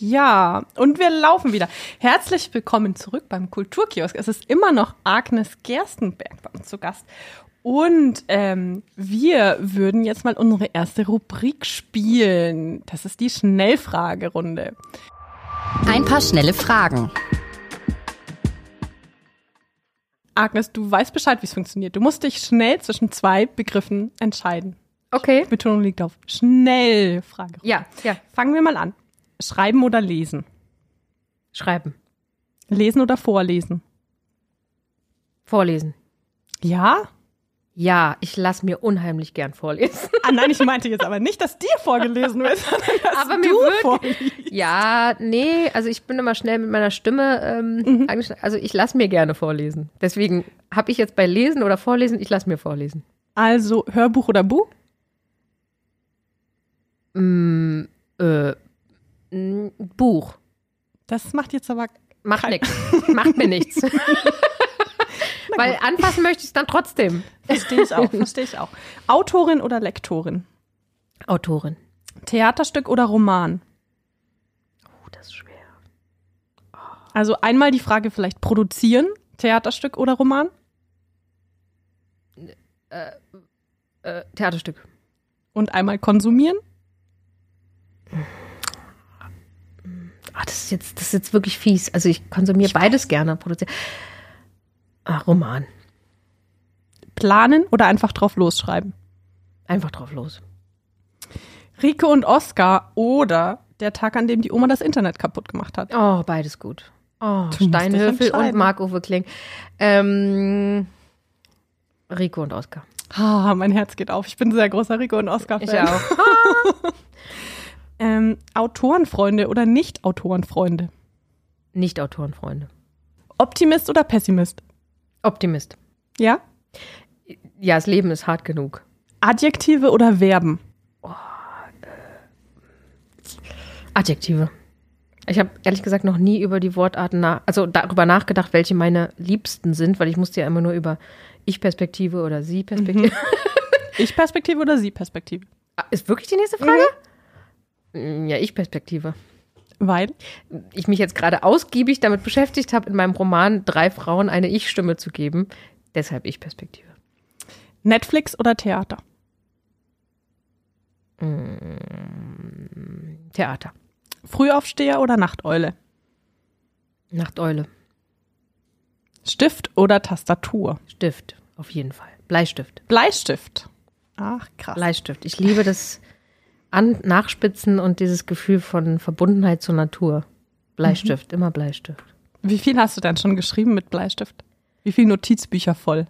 Ja, und wir laufen wieder. Herzlich willkommen zurück beim Kulturkiosk. Es ist immer noch Agnes Gerstenberg bei uns zu Gast. Und ähm, wir würden jetzt mal unsere erste Rubrik spielen. Das ist die Schnellfragerunde. Ein paar schnelle Fragen. Agnes, du weißt Bescheid, wie es funktioniert. Du musst dich schnell zwischen zwei Begriffen entscheiden. Okay. Betonung liegt auf schnell. Frage. Ja, ja. Fangen wir mal an. Schreiben oder lesen? Schreiben. Lesen oder vorlesen? Vorlesen. Ja? Ja, ich lasse mir unheimlich gern vorlesen. Ah nein, ich meinte jetzt aber nicht, dass dir vorgelesen wird, sondern dass Aber du mir wird- vorliest. Ja, nee, also ich bin immer schnell mit meiner Stimme. Ähm, eigentlich- Also ich lasse mir gerne vorlesen. Deswegen habe ich jetzt bei Lesen oder Vorlesen, ich lasse mir vorlesen. Also Hörbuch oder Buch? Mm, äh, mm, Buch. Das macht jetzt aber Macht nichts. Macht mir nichts. Weil anfassen möchte ich es dann trotzdem. verstehe ich auch, verstehe ich auch. Autorin oder Lektorin? Autorin. Theaterstück oder Roman? Oh, das ist schwer. Also einmal die Frage vielleicht produzieren, Theaterstück oder Roman? Äh, Theaterstück. Und einmal konsumieren? Ah, das ist jetzt, das ist jetzt wirklich fies. Also ich konsumiere beides gerne. Produziere. Ah, Roman. Planen oder einfach drauf losschreiben? Einfach drauf los. Rike und Oscar oder der Tag, an dem die Oma das Internet kaputt gemacht hat? Oh, beides gut. Oh, Du Steinhöfel und. Marc-Uwe Kling. Ähm, Rico und Oskar. Ah, mein Herz geht auf. Ich bin ein sehr großer Rico und Oscar-Fan. Ich auch. Ähm, Autorenfreunde oder Nicht-Autorenfreunde? Nicht Autorenfreunde. Optimist oder Pessimist? Optimist. Ja? Ja, das Leben ist hart genug. Adjektive oder Verben? Adjektive. Ich habe ehrlich gesagt noch nie über die Wortarten, nach, also darüber nachgedacht, welche meine Liebsten sind, weil ich musste ja immer nur über Ich-Perspektive oder Sie-Perspektive. Ich-Perspektive oder Sie-Perspektive? Ist wirklich die nächste Frage? Mm, Ja, Ich-Perspektive. Weil? Ich mich jetzt gerade ausgiebig damit beschäftigt habe, in meinem Roman drei Frauen eine Ich-Stimme zu geben. Deshalb Ich-Perspektive. Netflix oder Theater? Theater. Frühaufsteher oder Nachteule? Nachteule. Stift oder Tastatur? Stift. Auf jeden Fall. Bleistift. Bleistift. Ach, krass. Bleistift. Ich liebe das An Nachspitzen und dieses Gefühl von Verbundenheit zur Natur. Bleistift, immer Bleistift. Wie viel hast du denn schon geschrieben mit Bleistift? Wie viele Notizbücher voll?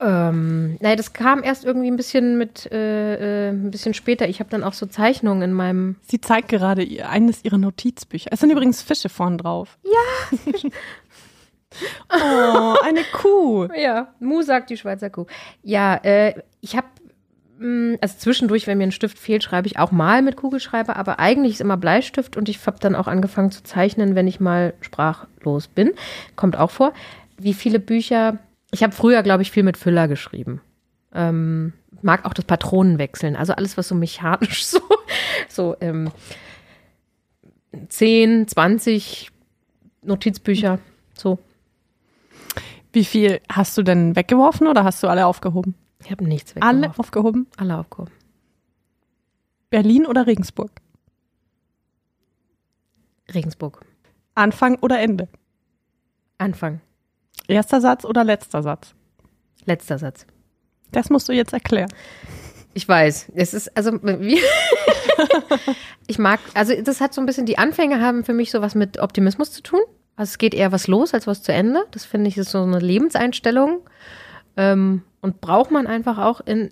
Ähm, naja, das kam erst irgendwie ein bisschen mit, äh, äh, ein bisschen später. Ich habe dann auch so Zeichnungen in meinem. Sie zeigt gerade ihr, eines ihrer Notizbücher. Es sind übrigens Fische vorn drauf. Ja. oh, eine Kuh. Ja, Mu sagt die Schweizer Kuh. Ja, äh, ich habe, also zwischendurch, wenn mir ein Stift fehlt, schreibe ich auch mal mit Kugelschreiber, aber eigentlich ist immer Bleistift und ich habe dann auch angefangen zu zeichnen, wenn ich mal sprachlos bin. Kommt auch vor. Wie viele Bücher ich habe früher, glaube ich, viel mit Füller geschrieben. Ähm, mag auch das Patronenwechseln, also alles, was so mechanisch so, so ähm, 10, 20 Notizbücher, so. Wie viel hast du denn weggeworfen oder hast du alle aufgehoben? Ich habe nichts Alle weggeworfen. aufgehoben? Alle aufgehoben. Berlin oder Regensburg? Regensburg. Anfang oder Ende? Anfang. Erster Satz oder letzter Satz? Letzter Satz. Das musst du jetzt erklären. Ich weiß. Es ist, also, wie. ich mag, also, das hat so ein bisschen, die Anfänge haben für mich so was mit Optimismus zu tun. Also, es geht eher was los als was zu Ende. Das finde ich ist so eine Lebenseinstellung. Ähm, und braucht man einfach auch in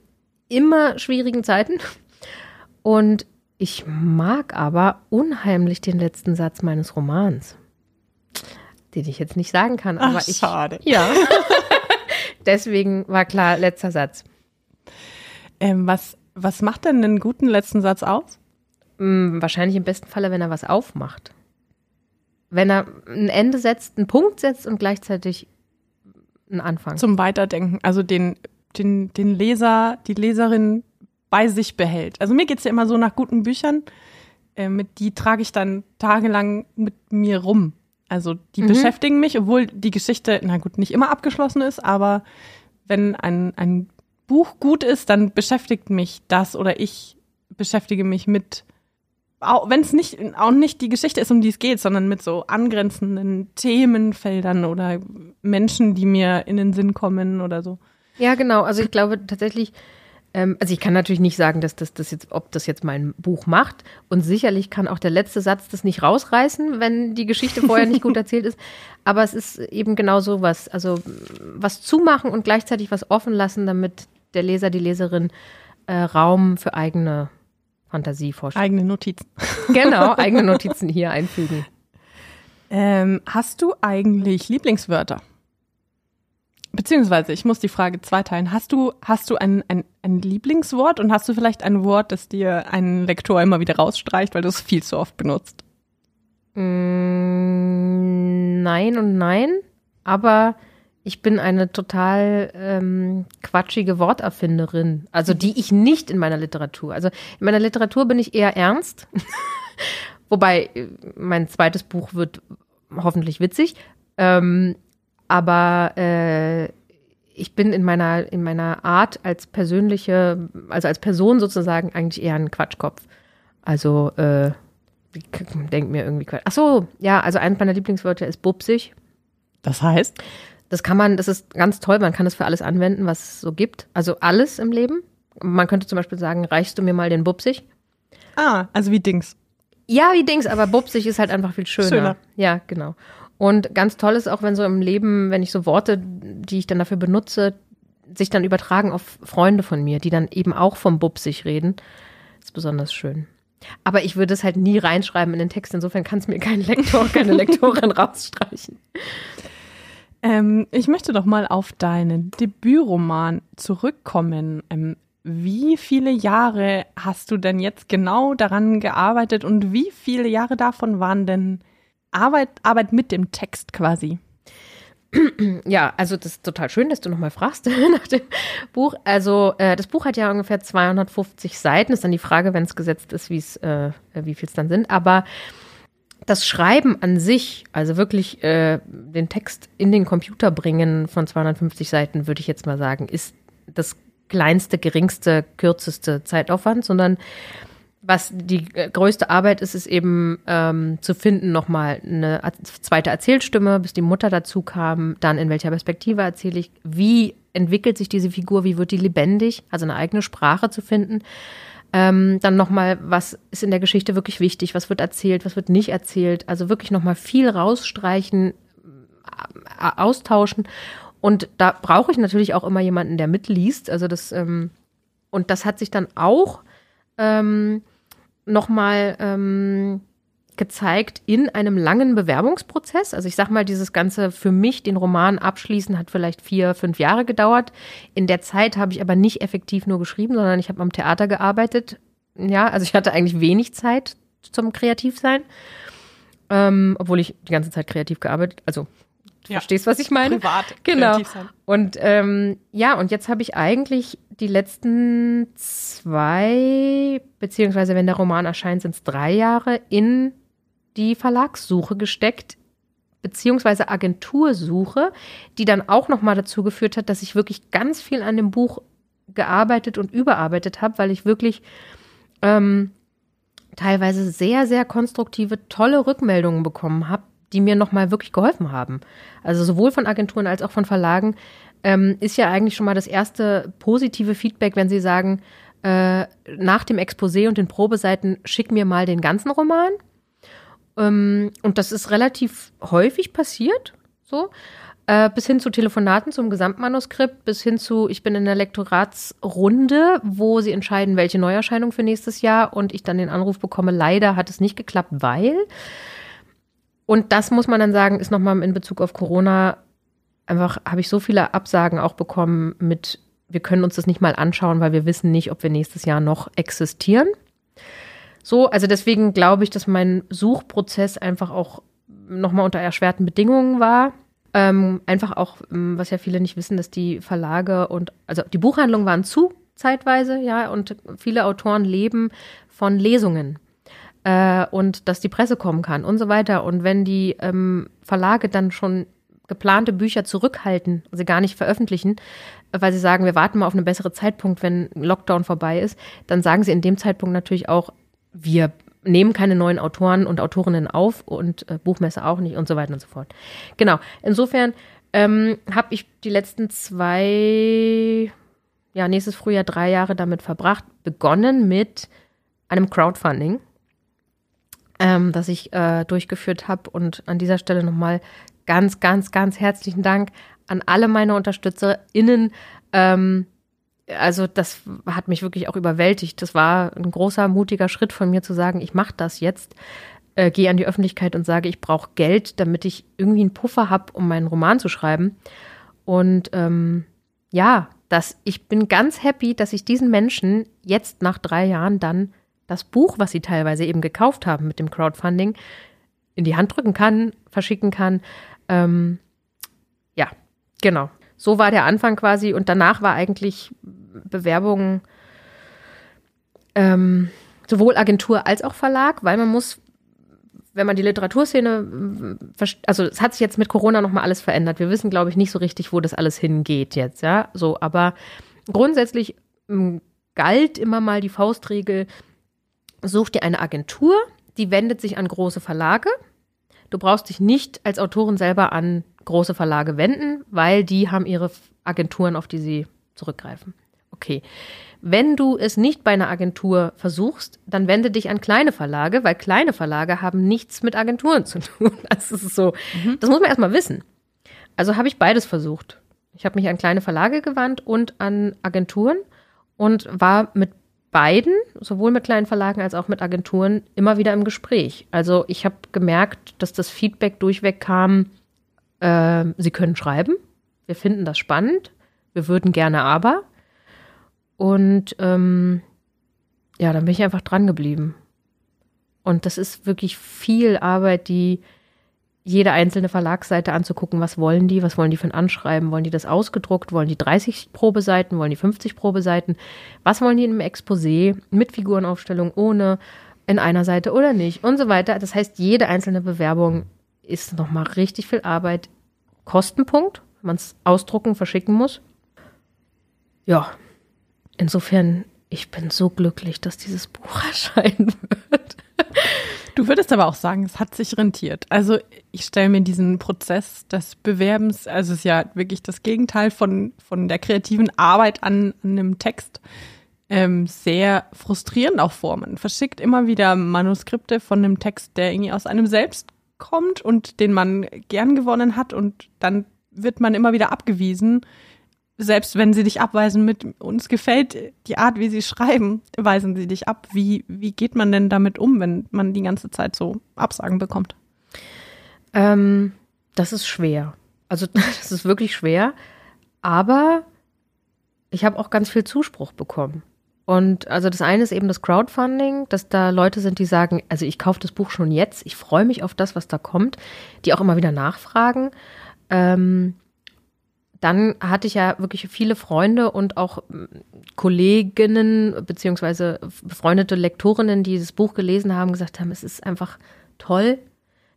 immer schwierigen Zeiten. Und Ich mag aber unheimlich den letzten Satz meines Romans, den ich jetzt nicht sagen kann. Aber Ach, ich, schade. Ja. Deswegen war klar, letzter Satz. Ähm, was, was macht denn einen guten letzten Satz aus? Hm, wahrscheinlich im besten Falle, wenn er was aufmacht. Wenn er ein Ende setzt, einen Punkt setzt und gleichzeitig einen Anfang. Zum Weiterdenken, also den, den, den Leser, die Leserin bei sich behält. Also mir geht's ja immer so nach guten Büchern, äh, mit die trage ich dann tagelang mit mir rum. Also die Mhm. beschäftigen mich, obwohl die Geschichte, na gut, nicht immer abgeschlossen ist, aber wenn ein, ein Buch gut ist, dann beschäftigt mich das oder ich beschäftige mich mit, wenn es nicht, auch nicht die Geschichte ist, um die es geht, sondern mit so angrenzenden Themenfeldern oder Menschen, die mir in den Sinn kommen oder so. Ja, genau. Also ich glaube tatsächlich, ähm, also ich kann natürlich nicht sagen, dass das, das jetzt, ob das jetzt mein Buch macht. Und sicherlich kann auch der letzte Satz das nicht rausreißen, wenn die Geschichte vorher nicht gut erzählt ist. Aber es ist eben genau so was. Also was zumachen und gleichzeitig was offen lassen, damit der Leser, die Leserin äh, Raum für eigene Fantasie. Eigene Notizen. Genau, eigene Notizen hier einfügen. Ähm, hast du eigentlich Lieblingswörter? Beziehungsweise, ich muss die Frage zweiteilen. Hast du, hast du ein, ein, ein Lieblingswort und hast du vielleicht ein Wort, das dir ein Lektor immer wieder rausstreicht, weil du es viel zu oft benutzt? Mm, nein und nein, aber ich bin eine total ähm, quatschige Worterfinderin, also die ich nicht in meiner Literatur. Also in meiner Literatur bin ich eher ernst, wobei äh, mein zweites Buch wird hoffentlich witzig, ähm, aber äh, ich bin in meiner in meiner Art als persönliche, also als Person sozusagen eigentlich eher ein Quatschkopf. Also äh, denk mir irgendwie Quatsch. Ach so, ja, also eines meiner Lieblingswörter ist bubsig. Das heißt? Das kann man, das ist ganz toll, man kann das für alles anwenden, was es so gibt. Also alles im Leben. Man könnte zum Beispiel sagen, reichst du mir mal den Bubsig? Ah, also wie Dings. Ja, wie Dings, aber Bubsig ist halt einfach viel schöner. Schöner. Ja, genau. Und ganz toll ist auch, wenn so im Leben, wenn ich so Worte, die ich dann dafür benutze, sich dann übertragen auf Freunde von mir, die dann eben auch vom Bubsig reden. Das ist besonders schön. Aber ich würde es halt nie reinschreiben in den Text. Insofern kann es mir kein Lektor, keine Lektorin rausstreichen. Ähm, ich möchte doch mal auf deinen Debütroman zurückkommen. Ähm, wie viele Jahre hast du denn jetzt genau daran gearbeitet und wie viele Jahre davon waren denn Arbeit, Arbeit mit dem Text quasi? Ja, also das ist total schön, dass du nochmal fragst nach dem Buch. Also äh, das Buch hat ja ungefähr 250 Seiten. Ist dann die Frage, wenn es gesetzt ist, äh, wie viel es dann sind. Aber das Schreiben an sich, also wirklich äh, den Text in den Computer bringen von 250 Seiten, würde ich jetzt mal sagen, ist das kleinste, geringste, kürzeste Zeitaufwand, sondern was die äh, größte Arbeit ist, ist eben ähm, zu finden, nochmal eine zweite Erzählstimme, bis die Mutter dazu kam, dann in welcher Perspektive erzähle ich, wie entwickelt sich diese Figur, wie wird die lebendig, also eine eigene Sprache zu finden. Ähm, dann nochmal, was ist in der Geschichte wirklich wichtig, was wird erzählt, was wird nicht erzählt. Also wirklich nochmal viel rausstreichen, austauschen. Und da brauche ich natürlich auch immer jemanden, der mitliest. Also das, ähm, und das hat sich dann auch ähm, nochmal ähm, gezeigt in einem langen Bewerbungsprozess. Also ich sag mal, dieses Ganze für mich, den Roman abschließen, hat vielleicht vier, fünf Jahre gedauert. In der Zeit habe ich aber nicht effektiv nur geschrieben, sondern ich habe am Theater gearbeitet. Ja, also ich hatte eigentlich wenig Zeit zum Kreativsein. Ähm, obwohl ich die ganze Zeit kreativ gearbeitet, also du Ja. verstehst, was ich meine? Privat. Genau. Und ähm, ja, und jetzt habe ich eigentlich die letzten zwei, beziehungsweise wenn der Roman erscheint, sind es drei Jahre in die Verlagssuche gesteckt, beziehungsweise Agentursuche, die dann auch nochmal dazu geführt hat, dass ich wirklich ganz viel an dem Buch gearbeitet und überarbeitet habe, weil ich wirklich ähm, teilweise sehr, sehr konstruktive, tolle Rückmeldungen bekommen habe, die mir nochmal wirklich geholfen haben. Also sowohl von Agenturen als auch von Verlagen ähm, ist ja eigentlich schon mal das erste positive Feedback, wenn sie sagen, äh, nach dem Exposé und den Probeseiten, schick mir mal den ganzen Roman. Ähm, und das ist relativ häufig passiert. so. Äh, bis hin zu Telefonaten zum Gesamtmanuskript, bis hin zu, ich bin in der Lektoratsrunde, wo sie entscheiden, welche Neuerscheinung für nächstes Jahr und ich dann den Anruf bekomme, leider hat es nicht geklappt, weil. Und das muss man dann sagen, ist nochmal in Bezug auf Corona einfach, habe ich so viele Absagen auch bekommen mit, wir können uns das nicht mal anschauen, weil wir wissen nicht, ob wir nächstes Jahr noch existieren. So, also deswegen glaube ich, dass mein Suchprozess einfach auch nochmal unter erschwerten Bedingungen war. Ähm, einfach auch, ähm, was ja viele nicht wissen, dass die Verlage und, also die Buchhandlungen waren zu zeitweise, ja, und viele Autoren leben von Lesungen. Äh, und dass die Presse kommen kann und so weiter. Und wenn die ähm, Verlage dann schon geplante Bücher zurückhalten, sie gar nicht veröffentlichen, weil sie sagen, wir warten mal auf einen besseren Zeitpunkt, wenn Lockdown vorbei ist, dann sagen sie in dem Zeitpunkt natürlich auch, wir nehmen keine neuen Autoren und Autorinnen auf und äh, Buchmesse auch nicht und so weiter und so fort. Genau. Insofern ähm, habe ich die letzten zwei, ja, nächstes Frühjahr drei Jahre damit verbracht, begonnen mit einem Crowdfunding, ähm, das ich äh, durchgeführt habe. Und an dieser Stelle nochmal ganz, ganz, ganz herzlichen Dank an alle meine UnterstützerInnen. Ähm, also das hat mich wirklich auch überwältigt. Das war ein großer, mutiger Schritt von mir zu sagen, ich mache das jetzt, äh, gehe an die Öffentlichkeit und sage, ich brauche Geld, damit ich irgendwie einen Puffer habe, um meinen Roman zu schreiben. Und ähm, ja, dass ich bin ganz happy, dass ich diesen Menschen jetzt nach drei Jahren dann das Buch, was sie teilweise eben gekauft haben mit dem Crowdfunding, in die Hand drücken kann, verschicken kann. Ähm, ja, genau. So war der Anfang quasi und danach war eigentlich Bewerbung ähm, sowohl Agentur als auch Verlag, weil man muss, wenn man die Literaturszene, also es hat sich jetzt mit Corona nochmal alles verändert. Wir wissen, glaube ich, nicht so richtig, wo das alles hingeht jetzt, ja. So, aber grundsätzlich ähm, galt immer mal die Faustregel, such dir eine Agentur, die wendet sich an große Verlage. Du brauchst dich nicht als Autorin selber an große Verlage wenden, weil die haben ihre Agenturen, auf die sie zurückgreifen. Okay. Wenn du es nicht bei einer Agentur versuchst, dann wende dich an kleine Verlage, weil kleine Verlage haben nichts mit Agenturen zu tun. Das ist so. Mhm. Das muss man erstmal wissen. Also habe ich beides versucht. Ich habe mich an kleine Verlage gewandt und an Agenturen und war mit beiden, sowohl mit kleinen Verlagen als auch mit Agenturen, immer wieder im Gespräch. Also ich habe gemerkt, dass das Feedback durchweg kam, äh, sie können schreiben, wir finden das spannend, wir würden gerne aber. Und ähm, ja, dann bin ich einfach dran geblieben. Und das ist wirklich viel Arbeit, die jede einzelne Verlagsseite anzugucken, was wollen die, was wollen die für ein Anschreiben, wollen die das ausgedruckt, wollen die 30 Probeseiten, wollen die 50 Probeseiten, was wollen die im Exposé, mit Figurenaufstellung, ohne, in einer Seite oder nicht? Und so weiter. Das heißt, jede einzelne Bewerbung ist nochmal richtig viel Arbeit, Kostenpunkt, wenn man es ausdrucken, verschicken muss. Ja, insofern, ich bin so glücklich, dass dieses Buch erscheinen wird. Du würdest aber auch sagen, es hat sich rentiert. Also ich stelle mir diesen Prozess des Bewerbens, also es ist ja wirklich das Gegenteil von, von der kreativen Arbeit an, an einem Text, ähm, sehr frustrierend auch vor. Man verschickt immer wieder Manuskripte von einem Text, der irgendwie aus einem selbst kommt und den man gern gewonnen hat und dann wird man immer wieder abgewiesen selbst wenn sie dich abweisen mit uns gefällt die Art, wie sie schreiben, weisen sie dich ab. Wie, wie geht man denn damit um, wenn man die ganze Zeit so Absagen bekommt? Ähm, das ist schwer. Also das ist wirklich schwer. Aber ich habe auch ganz viel Zuspruch bekommen. Und also das eine ist eben das Crowdfunding, dass da Leute sind, die sagen, also ich kaufe das Buch schon jetzt, ich freue mich auf das, was da kommt, die auch immer wieder nachfragen. Ähm, dann hatte ich ja wirklich viele Freunde und auch hm, Kolleginnen beziehungsweise befreundete Lektorinnen, die das Buch gelesen haben, gesagt haben, es ist einfach toll.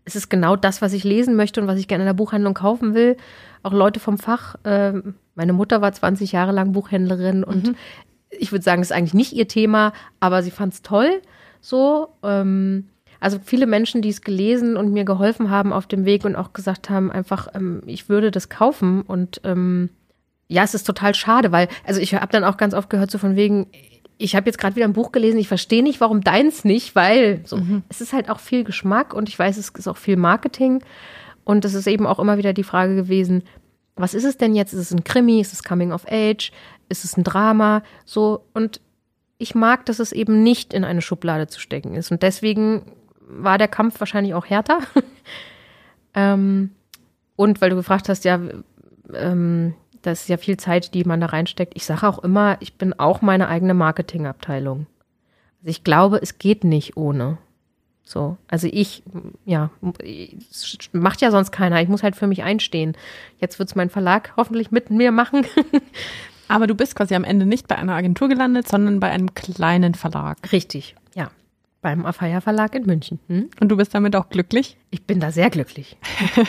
Es ist genau das, was ich lesen möchte und was ich gerne in der Buchhandlung kaufen will. Auch Leute vom Fach. Ähm, meine Mutter war 20 Jahre lang Buchhändlerin und mhm. ich würde sagen, es ist eigentlich nicht ihr Thema, aber sie fand es toll. So. Ähm, also viele Menschen, die es gelesen und mir geholfen haben auf dem Weg und auch gesagt haben, einfach, ähm, ich würde das kaufen. Und ähm, ja, es ist total schade, weil, also ich habe dann auch ganz oft gehört, so von wegen, ich habe jetzt gerade wieder ein Buch gelesen, ich verstehe nicht, warum deins nicht, weil so, mhm. es ist halt auch viel Geschmack und ich weiß, es ist auch viel Marketing. Und es ist eben auch immer wieder die Frage gewesen, was ist es denn jetzt? Ist es ein Krimi? Ist es Coming of Age? Ist es ein Drama? So, und ich mag, dass es eben nicht in eine Schublade zu stecken ist. Und deswegen war der Kampf wahrscheinlich auch härter. ähm, und weil du gefragt hast, ja, ähm, das ist ja viel Zeit, die man da reinsteckt. Ich sage auch immer, ich bin auch meine eigene Marketingabteilung. Also ich glaube, es geht nicht ohne. So, also ich, ja, macht ja sonst keiner. Ich muss halt für mich einstehen. Jetzt wird es mein Verlag hoffentlich mit mir machen. Aber du bist quasi am Ende nicht bei einer Agentur gelandet, sondern bei einem kleinen Verlag. Richtig. Beim Afaya Verlag in München. Hm? Und du bist damit auch glücklich? Ich bin da sehr glücklich.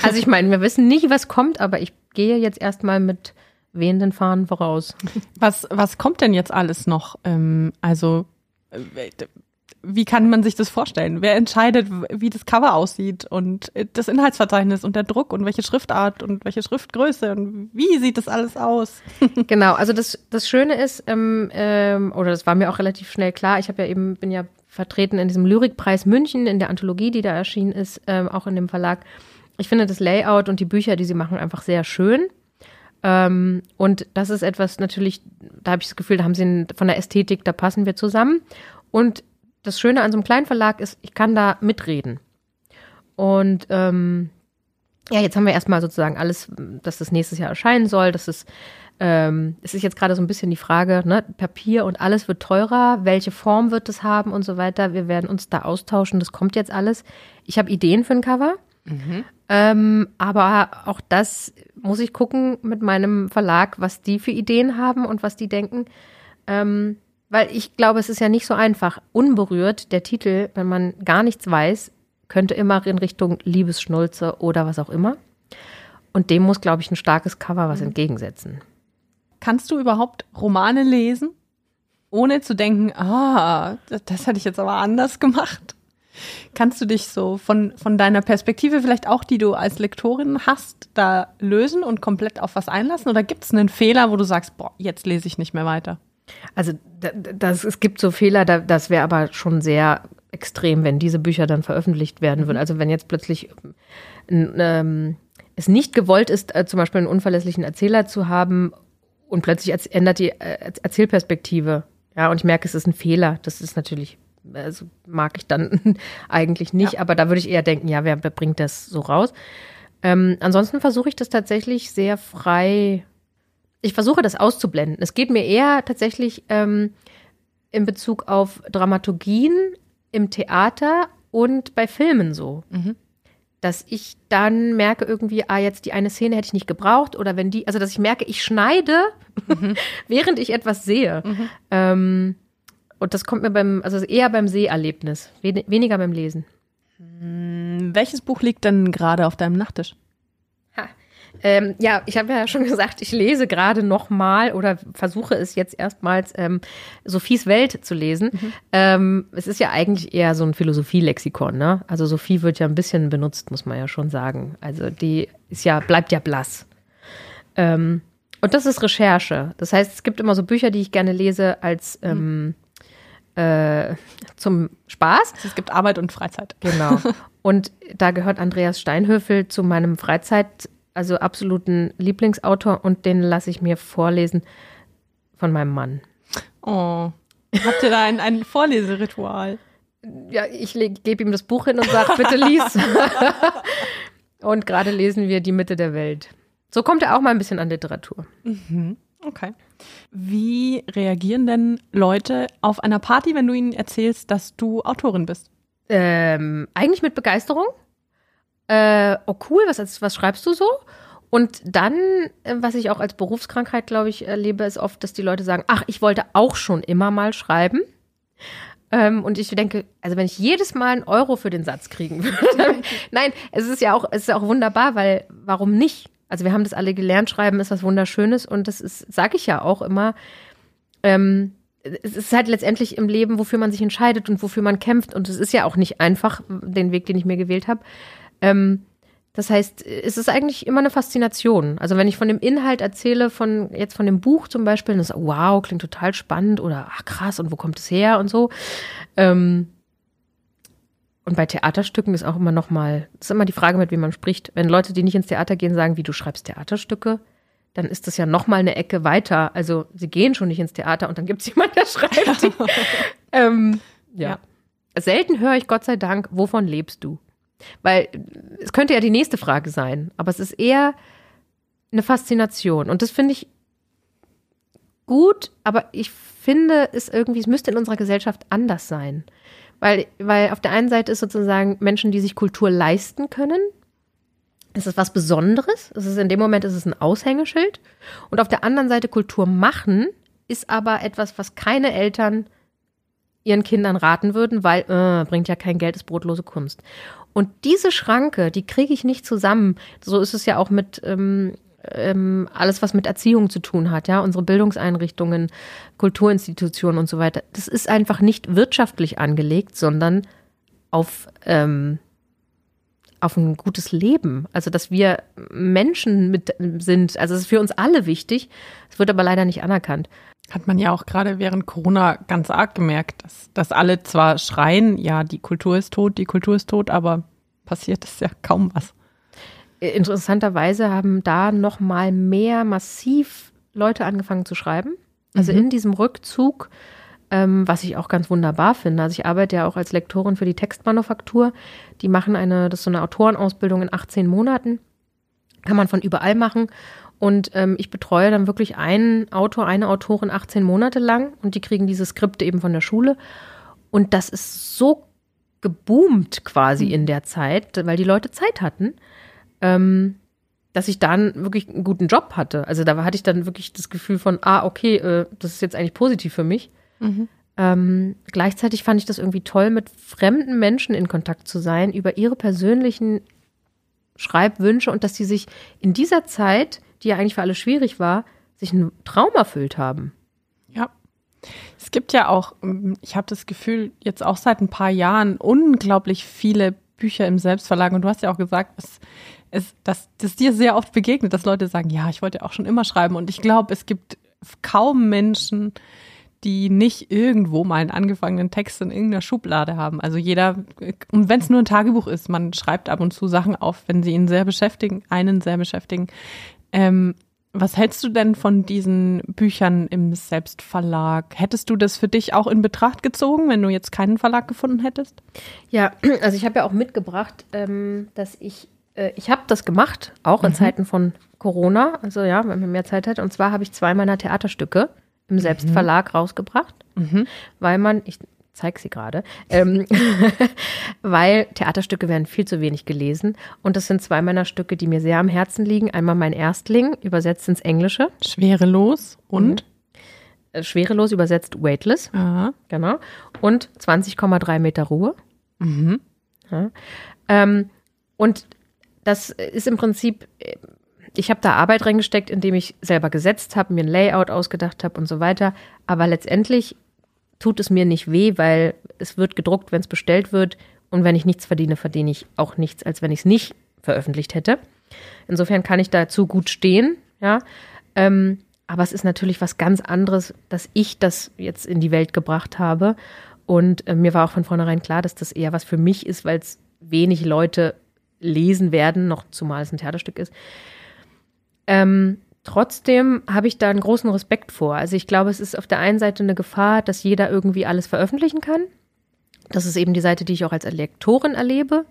also ich meine, wir wissen nicht, was kommt, aber ich gehe jetzt erstmal mit wehenden Fahnen voraus. Was, was kommt denn jetzt alles noch? Ähm, also äh, wie kann man sich das vorstellen? Wer entscheidet, wie das Cover aussieht und das Inhaltsverzeichnis und der Druck und welche Schriftart und welche Schriftgröße und wie sieht das alles aus? genau, also das, das Schöne ist, ähm, ähm, oder das war mir auch relativ schnell klar, ich habe ja eben, bin ja vertreten in diesem Lyrikpreis München, in der Anthologie, die da erschienen ist, ähm, auch in dem Verlag. Ich finde das Layout und die Bücher, die sie machen, einfach sehr schön. Ähm, und das ist etwas natürlich, da habe ich das Gefühl, da haben sie von der Ästhetik, da passen wir zusammen. Und das Schöne an so einem kleinen Verlag ist, ich kann da mitreden. Und ähm, ja, jetzt haben wir erstmal sozusagen alles, dass das nächstes Jahr erscheinen soll. Das ist, ähm, es ist jetzt gerade so ein bisschen die Frage, ne, Papier und alles wird teurer, welche Form wird es haben und so weiter. Wir werden uns da austauschen, das kommt jetzt alles. Ich habe Ideen für ein Cover. Mhm. Ähm, aber auch das muss ich gucken mit meinem Verlag, was die für Ideen haben und was die denken. Ähm, weil ich glaube, es ist ja nicht so einfach. Unberührt, der Titel, wenn man gar nichts weiß, könnte immer in Richtung Liebesschnulze oder was auch immer. Und dem muss, glaube ich, ein starkes Cover was mhm. entgegensetzen. Kannst du überhaupt Romane lesen, ohne zu denken, ah, das, das hätte ich jetzt aber anders gemacht? Kannst du dich so von, von deiner Perspektive vielleicht auch, die du als Lektorin hast, da lösen und komplett auf was einlassen? Oder gibt es einen Fehler, wo du sagst, boah, jetzt lese ich nicht mehr weiter? Also das, es gibt so Fehler, das wäre aber schon sehr extrem, wenn diese Bücher dann veröffentlicht werden würden. Mhm. Also wenn jetzt plötzlich ähm, es nicht gewollt ist, äh, zum Beispiel einen unverlässlichen Erzähler zu haben und plötzlich ändert die äh, Erzählperspektive. Ja, und ich merke, es ist ein Fehler. Das ist natürlich, also mag ich dann eigentlich nicht, ja. aber da würde ich eher denken, ja, wer, wer bringt das so raus? Ähm, ansonsten versuche ich das tatsächlich sehr frei ich versuche das auszublenden. Es geht mir eher tatsächlich ähm, in Bezug auf Dramaturgien im Theater und bei Filmen so. Mhm. Dass ich dann merke irgendwie, ah, jetzt die eine Szene hätte ich nicht gebraucht oder wenn die, also dass ich merke, ich schneide, mhm. während ich etwas sehe. Mhm. Ähm, und das kommt mir beim, also eher beim Seherlebnis, wen, weniger beim Lesen. Hm, welches Buch liegt denn gerade auf deinem Nachttisch? Ähm, ja, ich habe ja schon gesagt, ich lese gerade nochmal oder versuche es jetzt erstmals ähm, Sophies Welt zu lesen. Mhm. Ähm, es ist ja eigentlich eher so ein Philosophielexikon, ne? Also Sophie wird ja ein bisschen benutzt, muss man ja schon sagen. Also die ist ja, bleibt ja blass. Ähm, und das ist Recherche. Das heißt, es gibt immer so Bücher, die ich gerne lese als mhm. äh, zum Spaß. Es gibt Arbeit und Freizeit. Genau. Und da gehört Andreas Steinhöfel zu meinem Freizeit also absoluten Lieblingsautor und den lasse ich mir vorlesen von meinem Mann. Oh, habt ihr da ein, ein Vorleseritual? Ja, ich gebe ihm das Buch hin und sage, bitte lies. und gerade lesen wir Die Mitte der Welt. So kommt er auch mal ein bisschen an Literatur. Mhm. Okay. Wie reagieren denn Leute auf einer Party, wenn du ihnen erzählst, dass du Autorin bist? Ähm, eigentlich mit Begeisterung äh, oh cool, was, was schreibst du so? Und dann, äh, was ich auch als Berufskrankheit, glaube ich, erlebe, ist oft, dass die Leute sagen, ach, ich wollte auch schon immer mal schreiben. Ähm, und ich denke, also wenn ich jedes Mal einen Euro für den Satz kriegen würde, nein, es ist ja auch, es ist auch wunderbar, weil warum nicht? Also wir haben das alle gelernt, schreiben ist was Wunderschönes und das ist, sage ich ja auch immer, ähm, es ist halt letztendlich im Leben, wofür man sich entscheidet und wofür man kämpft. Und es ist ja auch nicht einfach, den Weg, den ich mir gewählt habe. Ähm, das heißt, es ist eigentlich immer eine Faszination. Also wenn ich von dem Inhalt erzähle, von jetzt von dem Buch zum Beispiel, dann ist wow, klingt total spannend oder ach krass und wo kommt es her und so. Ähm, Und bei Theaterstücken ist auch immer noch mal, das ist immer die Frage, mit wem man spricht. Wenn Leute, die nicht ins Theater gehen, sagen, wie du schreibst Theaterstücke, dann ist das ja noch mal eine Ecke weiter. Also sie gehen schon nicht ins Theater und dann gibt es jemanden, der schreibt ähm, ja. ja. Selten höre ich Gott sei Dank, wovon lebst du? Weil es könnte ja die nächste Frage sein, aber es ist eher eine Faszination. Und das finde ich gut, aber ich finde es irgendwie, es müsste in unserer Gesellschaft anders sein. Weil, weil auf der einen Seite ist sozusagen Menschen, die sich Kultur leisten können. Es ist was Besonderes. Es ist in dem Moment ist es ein Aushängeschild. Und auf der anderen Seite Kultur machen ist aber etwas, was keine Eltern ihren Kindern raten würden, weil äh, bringt ja kein Geld, ist brotlose Kunst. Und diese Schranke, die kriege ich nicht zusammen. So ist es ja auch mit ähm, ähm, alles, was mit Erziehung zu tun hat, ja, unsere Bildungseinrichtungen, Kulturinstitutionen und so weiter. Das ist einfach nicht wirtschaftlich angelegt, sondern auf ähm, auf ein gutes Leben. Also, dass wir Menschen mit sind. Also, es ist für uns alle wichtig. Es wird aber leider nicht anerkannt. Hat man ja auch gerade während Corona ganz arg gemerkt, dass, dass alle zwar schreien, ja, die Kultur ist tot, die Kultur ist tot, aber passiert ist ja kaum was. Interessanterweise haben da noch mal mehr massiv Leute angefangen zu schreiben. Also mhm. in diesem Rückzug, ähm, was ich auch ganz wunderbar finde. Also ich arbeite ja auch als Lektorin für die Textmanufaktur. Die machen eine, das ist so eine Autorenausbildung in 18 Monaten. Kann man von überall machen. Und ähm, ich betreue dann wirklich einen Autor, eine Autorin 18 Monate lang und die kriegen diese Skripte eben von der Schule. Und das ist so geboomt quasi mhm. in der Zeit, weil die Leute Zeit hatten ähm, dass ich dann wirklich einen guten Job hatte. Also da hatte ich dann wirklich das Gefühl von, ah, okay, äh, das ist jetzt eigentlich positiv für mich. Mhm. Ähm, gleichzeitig fand ich das irgendwie toll, mit fremden Menschen in Kontakt zu sein, über ihre persönlichen Schreibwünsche und dass sie sich in dieser Zeit, die ja eigentlich für alle schwierig war, sich einen Traum erfüllt haben. Ja. Es gibt ja auch, ich habe das Gefühl, jetzt auch seit ein paar Jahren unglaublich viele Bücher im Selbstverlag. Und du hast ja auch gesagt, es ist, dass das dir sehr oft begegnet, dass Leute sagen, ja, ich wollte auch schon immer schreiben. Und ich glaube, es gibt kaum Menschen, die nicht irgendwo mal einen angefangenen Text in irgendeiner Schublade haben. Also jeder, und wenn es nur ein Tagebuch ist, man schreibt ab und zu Sachen auf, wenn sie ihn sehr beschäftigen, einen sehr beschäftigen. Ähm, was hältst du denn von diesen Büchern im Selbstverlag? Hättest du das für dich auch in Betracht gezogen, wenn du jetzt keinen Verlag gefunden hättest? Ja, also ich habe ja auch mitgebracht, ähm, dass ich äh, ich habe das gemacht, auch in mhm. Zeiten von Corona, also ja, wenn man mehr Zeit hat. Und zwar habe ich zwei meiner Theaterstücke im Selbstverlag mhm. rausgebracht, mhm. weil man, ich zeige sie gerade, ähm, weil Theaterstücke werden viel zu wenig gelesen. Und das sind zwei meiner Stücke, die mir sehr am Herzen liegen. Einmal mein Erstling, übersetzt ins Englische. Schwerelos und? Mhm. Schwerelos übersetzt weightless. Aha. Genau. Und 20,3 Meter Ruhe. Mhm. Ja. Ähm, und das ist im Prinzip, ich habe da Arbeit reingesteckt, indem ich selber gesetzt habe, mir ein Layout ausgedacht habe und so weiter. Aber letztendlich tut es mir nicht weh, weil es wird gedruckt, wenn es bestellt wird. Und wenn ich nichts verdiene, verdiene ich auch nichts, als wenn ich es nicht veröffentlicht hätte. Insofern kann ich dazu gut stehen, ja. Ähm, aber es ist natürlich was ganz anderes, dass ich das jetzt in die Welt gebracht habe. Und äh, mir war auch von vornherein klar, dass das eher was für mich ist, weil es wenig Leute lesen werden, noch zumal es ein Theaterstück ist. Ähm, trotzdem habe ich da einen großen Respekt vor. Also ich glaube, es ist auf der einen Seite eine Gefahr, dass jeder irgendwie alles veröffentlichen kann. Das ist eben die Seite, die ich auch als Lektorin erlebe.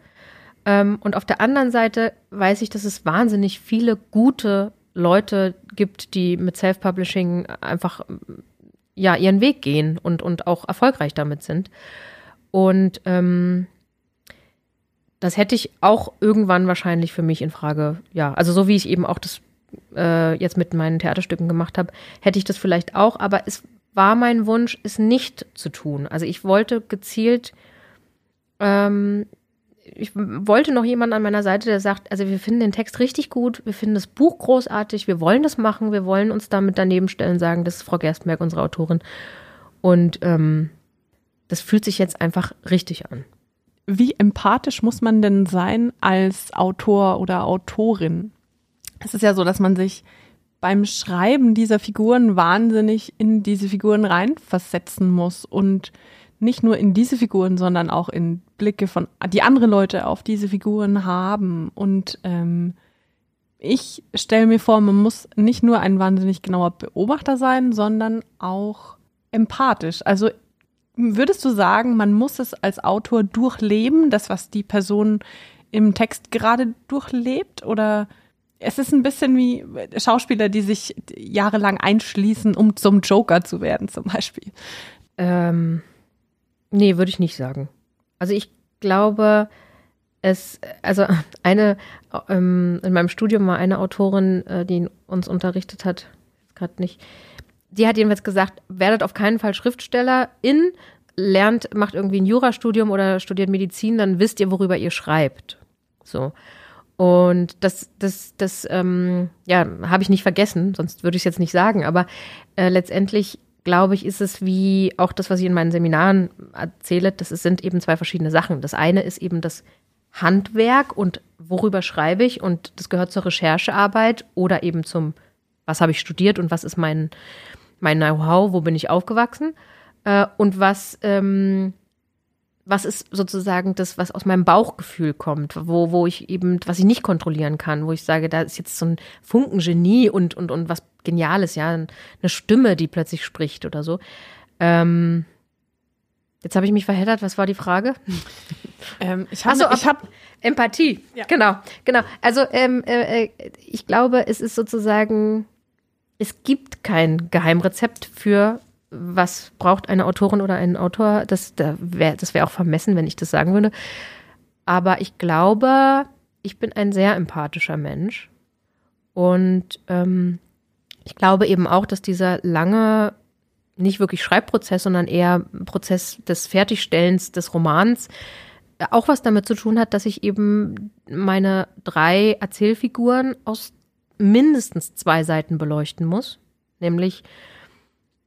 Ähm, und auf der anderen Seite weiß ich, dass es wahnsinnig viele gute Leute gibt, die mit Self-Publishing einfach ja ihren Weg gehen und, und auch erfolgreich damit sind. Und ähm, das hätte ich auch irgendwann wahrscheinlich für mich in Frage, ja, also so wie ich eben auch das äh, jetzt mit meinen Theaterstücken gemacht habe, hätte ich das vielleicht auch, aber es war mein Wunsch, es nicht zu tun. Also ich wollte gezielt, ähm, ich wollte noch jemanden an meiner Seite, der sagt, also wir finden den Text richtig gut, wir finden das Buch großartig, wir wollen das machen, wir wollen uns damit daneben stellen, sagen, das ist Frau Gerstenberg, unsere Autorin. Und ähm, das fühlt sich jetzt einfach richtig an wie empathisch muss man denn sein als Autor oder Autorin? Es ist ja so, dass man sich beim Schreiben dieser Figuren wahnsinnig in diese Figuren reinversetzen muss und nicht nur in diese Figuren, sondern auch in Blicke von die andere Leute auf diese Figuren haben. Und ähm, ich stelle mir vor, man muss nicht nur ein wahnsinnig genauer Beobachter sein, sondern auch empathisch. Also würdest du sagen, man muss es als Autor durchleben, das, was die Person im Text gerade durchlebt? Oder es ist ein bisschen wie Schauspieler, die sich jahrelang einschließen, um zum Joker zu werden, zum Beispiel. Ähm, nee, würde ich nicht sagen. Also ich glaube, es, also eine, ähm, in meinem Studium war eine Autorin, äh, die uns unterrichtet hat, gerade nicht, die hat jedenfalls gesagt, werdet auf keinen Fall Schriftstellerin, lernt, macht irgendwie ein Jurastudium oder studiert Medizin, dann wisst ihr, worüber ihr schreibt. So. Und das, das, das, ähm, ja, habe ich nicht vergessen, sonst würde ich es jetzt nicht sagen. Aber äh, letztendlich glaube ich, ist es wie auch das, was ich in meinen Seminaren erzähle, das sind eben zwei verschiedene Sachen. Das eine ist eben das Handwerk und worüber schreibe ich und das gehört zur Recherchearbeit oder eben zum, was habe ich studiert und was ist mein, mein Know-how, wo bin ich aufgewachsen äh, und was, ähm, was ist sozusagen das, was aus meinem Bauchgefühl kommt, wo, wo ich eben, was ich nicht kontrollieren kann, wo ich sage, da ist jetzt so ein Funkengenie und, und, und was Geniales, ja, eine Stimme, die plötzlich spricht oder so. Ähm, jetzt habe ich mich verheddert, was war die Frage? Ähm, ich habe so, hab Empathie, ja. genau, genau. Also ähm, äh, äh, ich glaube, es ist sozusagen, es gibt kein Geheimrezept für was braucht eine Autorin oder ein Autor? Das, da wär, das wäre auch vermessen, wenn ich das sagen würde. Aber ich glaube, ich bin ein sehr empathischer Mensch. Und ähm, ich glaube eben auch, dass dieser lange, nicht wirklich Schreibprozess, sondern eher Prozess des Fertigstellens des Romans auch was damit zu tun hat, dass ich eben meine drei Erzählfiguren aus mindestens zwei Seiten beleuchten muss. Nämlich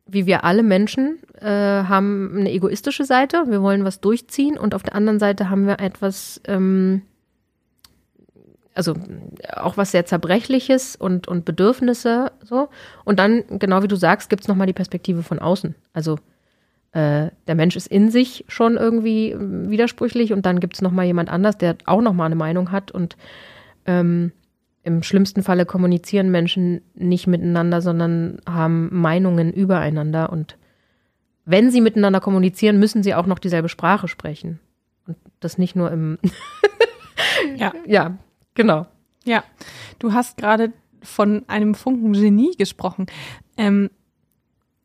wie wir alle Menschen, äh, haben eine egoistische Seite. Wir wollen was durchziehen und auf der anderen Seite haben wir etwas, ähm, also auch was sehr zerbrechliches und, und Bedürfnisse so. Und dann, genau wie du sagst, gibt es nochmal die Perspektive von außen. Also äh, der Mensch ist in sich schon irgendwie widersprüchlich und dann gibt es nochmal jemand anders, der auch nochmal eine Meinung hat und ähm, im schlimmsten Falle kommunizieren Menschen nicht miteinander, sondern haben Meinungen übereinander. Und wenn sie miteinander kommunizieren, müssen sie auch noch dieselbe Sprache sprechen. Und das nicht nur im. ja. Ja, genau. Ja. Du hast gerade von einem Funken Genie gesprochen. Ähm,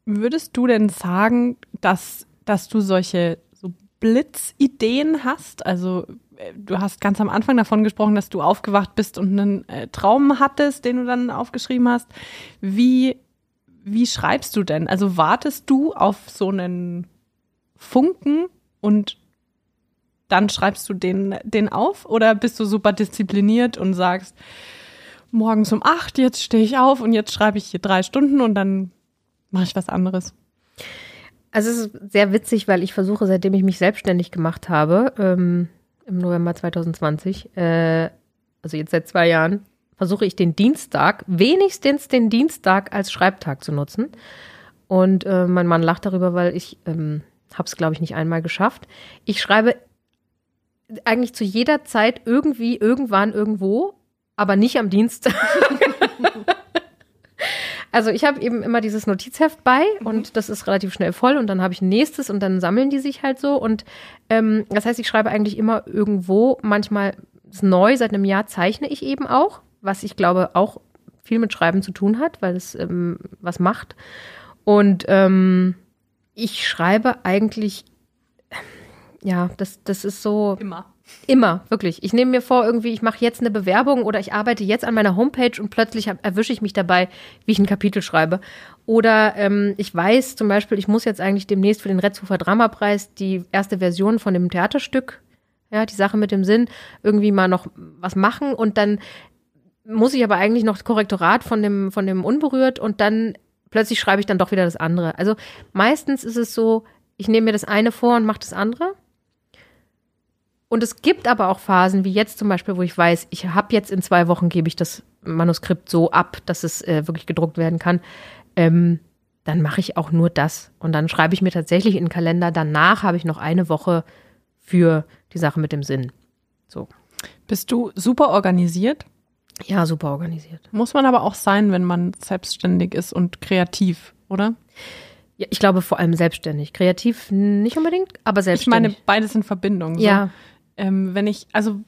würdest du denn sagen, dass, dass du solche so Blitzideen hast? Also du hast ganz am Anfang davon gesprochen, dass du aufgewacht bist und einen äh, Traum hattest, den du dann aufgeschrieben hast. Wie, wie schreibst du denn? Also wartest du auf so einen Funken und dann schreibst du den, den auf oder bist du super diszipliniert und sagst, morgens um acht, jetzt stehe ich auf und jetzt schreibe ich hier drei Stunden und dann mache ich was anderes? Also es ist sehr witzig, weil ich versuche, seitdem ich mich selbstständig gemacht habe, ähm, im November 2020, äh, also jetzt seit zwei Jahren, versuche ich den Dienstag, wenigstens den Dienstag als Schreibtag zu nutzen. Und äh, mein Mann lacht darüber, weil ich ähm, habe es, glaube ich, nicht einmal geschafft. Ich schreibe eigentlich zu jeder Zeit irgendwie, irgendwann, irgendwo, aber nicht am Dienstag. Also ich habe eben immer dieses Notizheft bei mhm. und das ist relativ schnell voll und dann habe ich ein nächstes und dann sammeln die sich halt so. Und ähm, das heißt, ich schreibe eigentlich immer irgendwo, manchmal ist neu, seit einem Jahr zeichne ich eben auch, was ich glaube auch viel mit Schreiben zu tun hat, weil es ähm, was macht. Und ähm, ich schreibe eigentlich, ja, das, das ist so. Immer. Immer, wirklich. Ich nehme mir vor, irgendwie, ich mache jetzt eine Bewerbung oder ich arbeite jetzt an meiner Homepage und plötzlich erwische ich mich dabei, wie ich ein Kapitel schreibe. Oder ähm, ich weiß zum Beispiel, ich muss jetzt eigentlich demnächst für den Retzhofer Dramapreis die erste Version von dem Theaterstück, ja, die Sache mit dem Sinn, irgendwie mal noch was machen und dann muss ich aber eigentlich noch Korrektorat von dem, von dem Unberührt und dann plötzlich schreibe ich dann doch wieder das andere. Also meistens ist es so, ich nehme mir das eine vor und mache das andere und es gibt aber auch Phasen, wie jetzt zum Beispiel, wo ich weiß, ich habe jetzt in zwei Wochen, gebe ich das Manuskript so ab, dass es äh, wirklich gedruckt werden kann. Ähm, dann mache ich auch nur das. Und dann schreibe ich mir tatsächlich in den Kalender, danach habe ich noch eine Woche für die Sache mit dem Sinn. So. Bist du super organisiert? Ja, super organisiert. Muss man aber auch sein, wenn man selbstständig ist und kreativ, oder? Ja, ich glaube vor allem selbstständig. Kreativ nicht unbedingt, aber Ich selbstständig. meine, beides in Verbindung. So. ja, Ähm, wenn ich, also,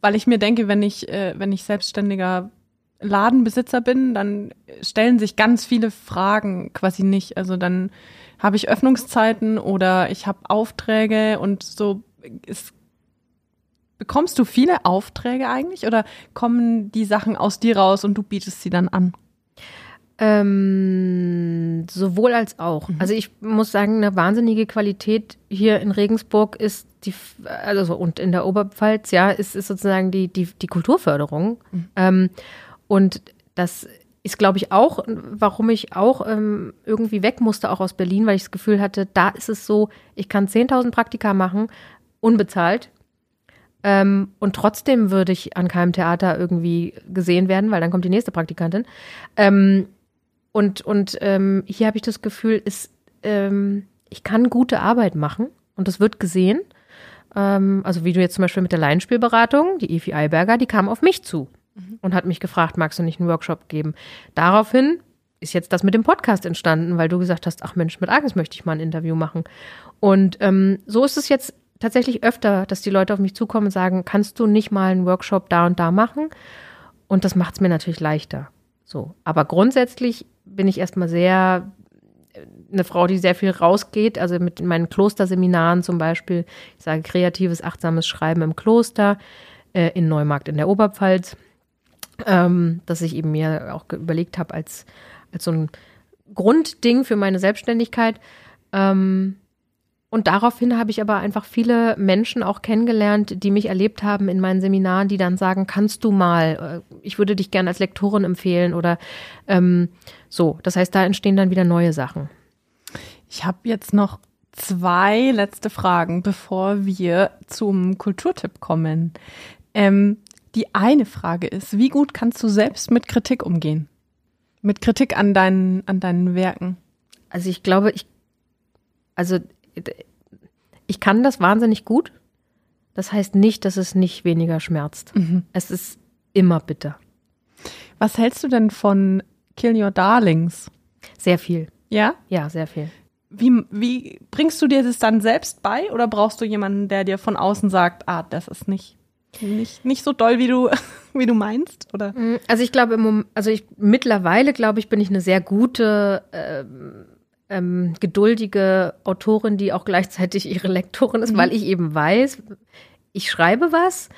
weil ich mir denke, wenn ich, äh, wenn ich selbstständiger Ladenbesitzer bin, dann stellen sich ganz viele Fragen quasi nicht. Also dann habe ich Öffnungszeiten oder ich habe Aufträge und so ist, bekommst du viele Aufträge eigentlich oder kommen die Sachen aus dir raus und du bietest sie dann an? Ähm, sowohl als auch. Also ich muss sagen, eine wahnsinnige Qualität hier in Regensburg ist die, also und in der Oberpfalz, ja, ist, ist sozusagen die, die, die Kulturförderung. Ähm, und das ist, glaube ich, auch, warum ich auch ähm, irgendwie weg musste, auch aus Berlin, weil ich das Gefühl hatte, da ist es so, ich kann 10.000 Praktika machen, unbezahlt. Ähm, und trotzdem würde ich an keinem Theater irgendwie gesehen werden, weil dann kommt die nächste Praktikantin. Ähm, und und ähm, hier habe ich das Gefühl, ist, ähm, ich kann gute Arbeit machen und das wird gesehen. Ähm, also wie du jetzt zum Beispiel mit der Laienspielberatung, die Evi Eiberger, die kam auf mich zu und hat mich gefragt, magst du nicht einen Workshop geben? Daraufhin ist jetzt das mit dem Podcast entstanden, weil du gesagt hast, ach Mensch, mit Agnes möchte ich mal ein Interview machen. Und ähm, so ist es jetzt tatsächlich öfter, dass die Leute auf mich zukommen und sagen, kannst du nicht mal einen Workshop da und da machen? Und das macht es mir natürlich leichter. So. Aber grundsätzlich bin ich erstmal sehr äh, eine Frau, die sehr viel rausgeht, also mit meinen Klosterseminaren zum Beispiel. Ich sage kreatives, achtsames Schreiben im Kloster äh, in Neumarkt in der Oberpfalz, ähm, dass ich eben mir auch überlegt habe als, als so ein Grundding für meine Selbstständigkeit. Ähm, und daraufhin habe ich aber einfach viele Menschen auch kennengelernt, die mich erlebt haben in meinen Seminaren, die dann sagen, kannst du mal, äh, ich würde dich gerne als Lektorin empfehlen oder ähm, so. Das heißt, da entstehen dann wieder neue Sachen. Ich habe jetzt noch zwei letzte Fragen, bevor wir zum Kulturtipp kommen. Ähm, die eine Frage ist, wie gut kannst du selbst mit Kritik umgehen? Mit Kritik an deinen, an deinen Werken? Also ich glaube, ich, also ich kann das wahnsinnig gut. Das heißt nicht, dass es nicht weniger schmerzt. Es ist immer bitter. Was hältst du denn von Kill Your Darlings? Sehr viel. Ja? Ja, sehr viel. Wie, wie bringst du dir das dann selbst bei oder brauchst du jemanden, der dir von außen sagt, ah, das ist nicht, nicht, nicht so doll, wie du, wie du meinst? Oder? Mm, Also ich glaube, im also ich mittlerweile glaube ich, bin ich eine sehr gute, ähm, ähm, geduldige Autorin, die auch gleichzeitig ihre Lektorin ist, weil ich eben weiß, ich schreibe was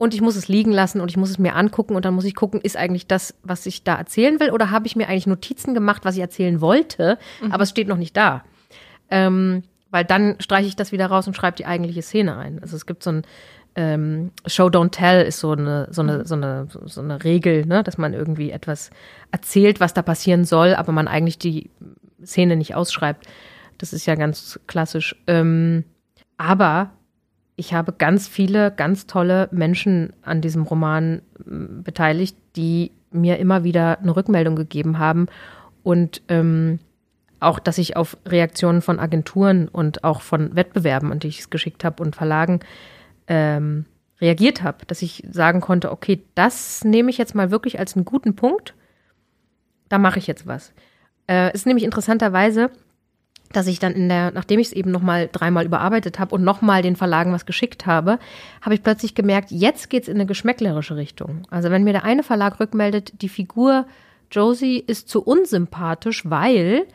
und ich muss es liegen lassen und ich muss es mir angucken und dann muss ich gucken, ist eigentlich das, was ich da erzählen will oder habe ich mir eigentlich Notizen gemacht, was ich erzählen wollte, aber es steht noch nicht da. Ähm, weil dann streiche ich das wieder raus und schreibe die eigentliche Szene ein. Also es gibt so ein ähm, Show Don't Tell ist so eine, so eine, so eine, so eine Regel, ne, dass man irgendwie etwas erzählt, was da passieren soll, aber man eigentlich die Szene nicht ausschreibt. Das ist ja ganz klassisch. Ähm, aber ich habe ganz viele, ganz tolle Menschen an diesem Roman beteiligt, die mir immer wieder eine Rückmeldung gegeben haben und ähm, auch, dass ich auf Reaktionen von Agenturen und auch von Wettbewerben, an die ich es geschickt habe und Verlagen ähm, reagiert habe, dass ich sagen konnte, okay, das nehme ich jetzt mal wirklich als einen guten Punkt, da mache ich jetzt was. Äh, ist nämlich interessanterweise, dass ich dann in der, nachdem ich es eben nochmal dreimal überarbeitet habe und nochmal den Verlagen was geschickt habe, habe ich plötzlich gemerkt, jetzt geht's in eine geschmäcklerische Richtung. Also wenn mir der eine Verlag rückmeldet, die Figur Josie ist zu unsympathisch, weil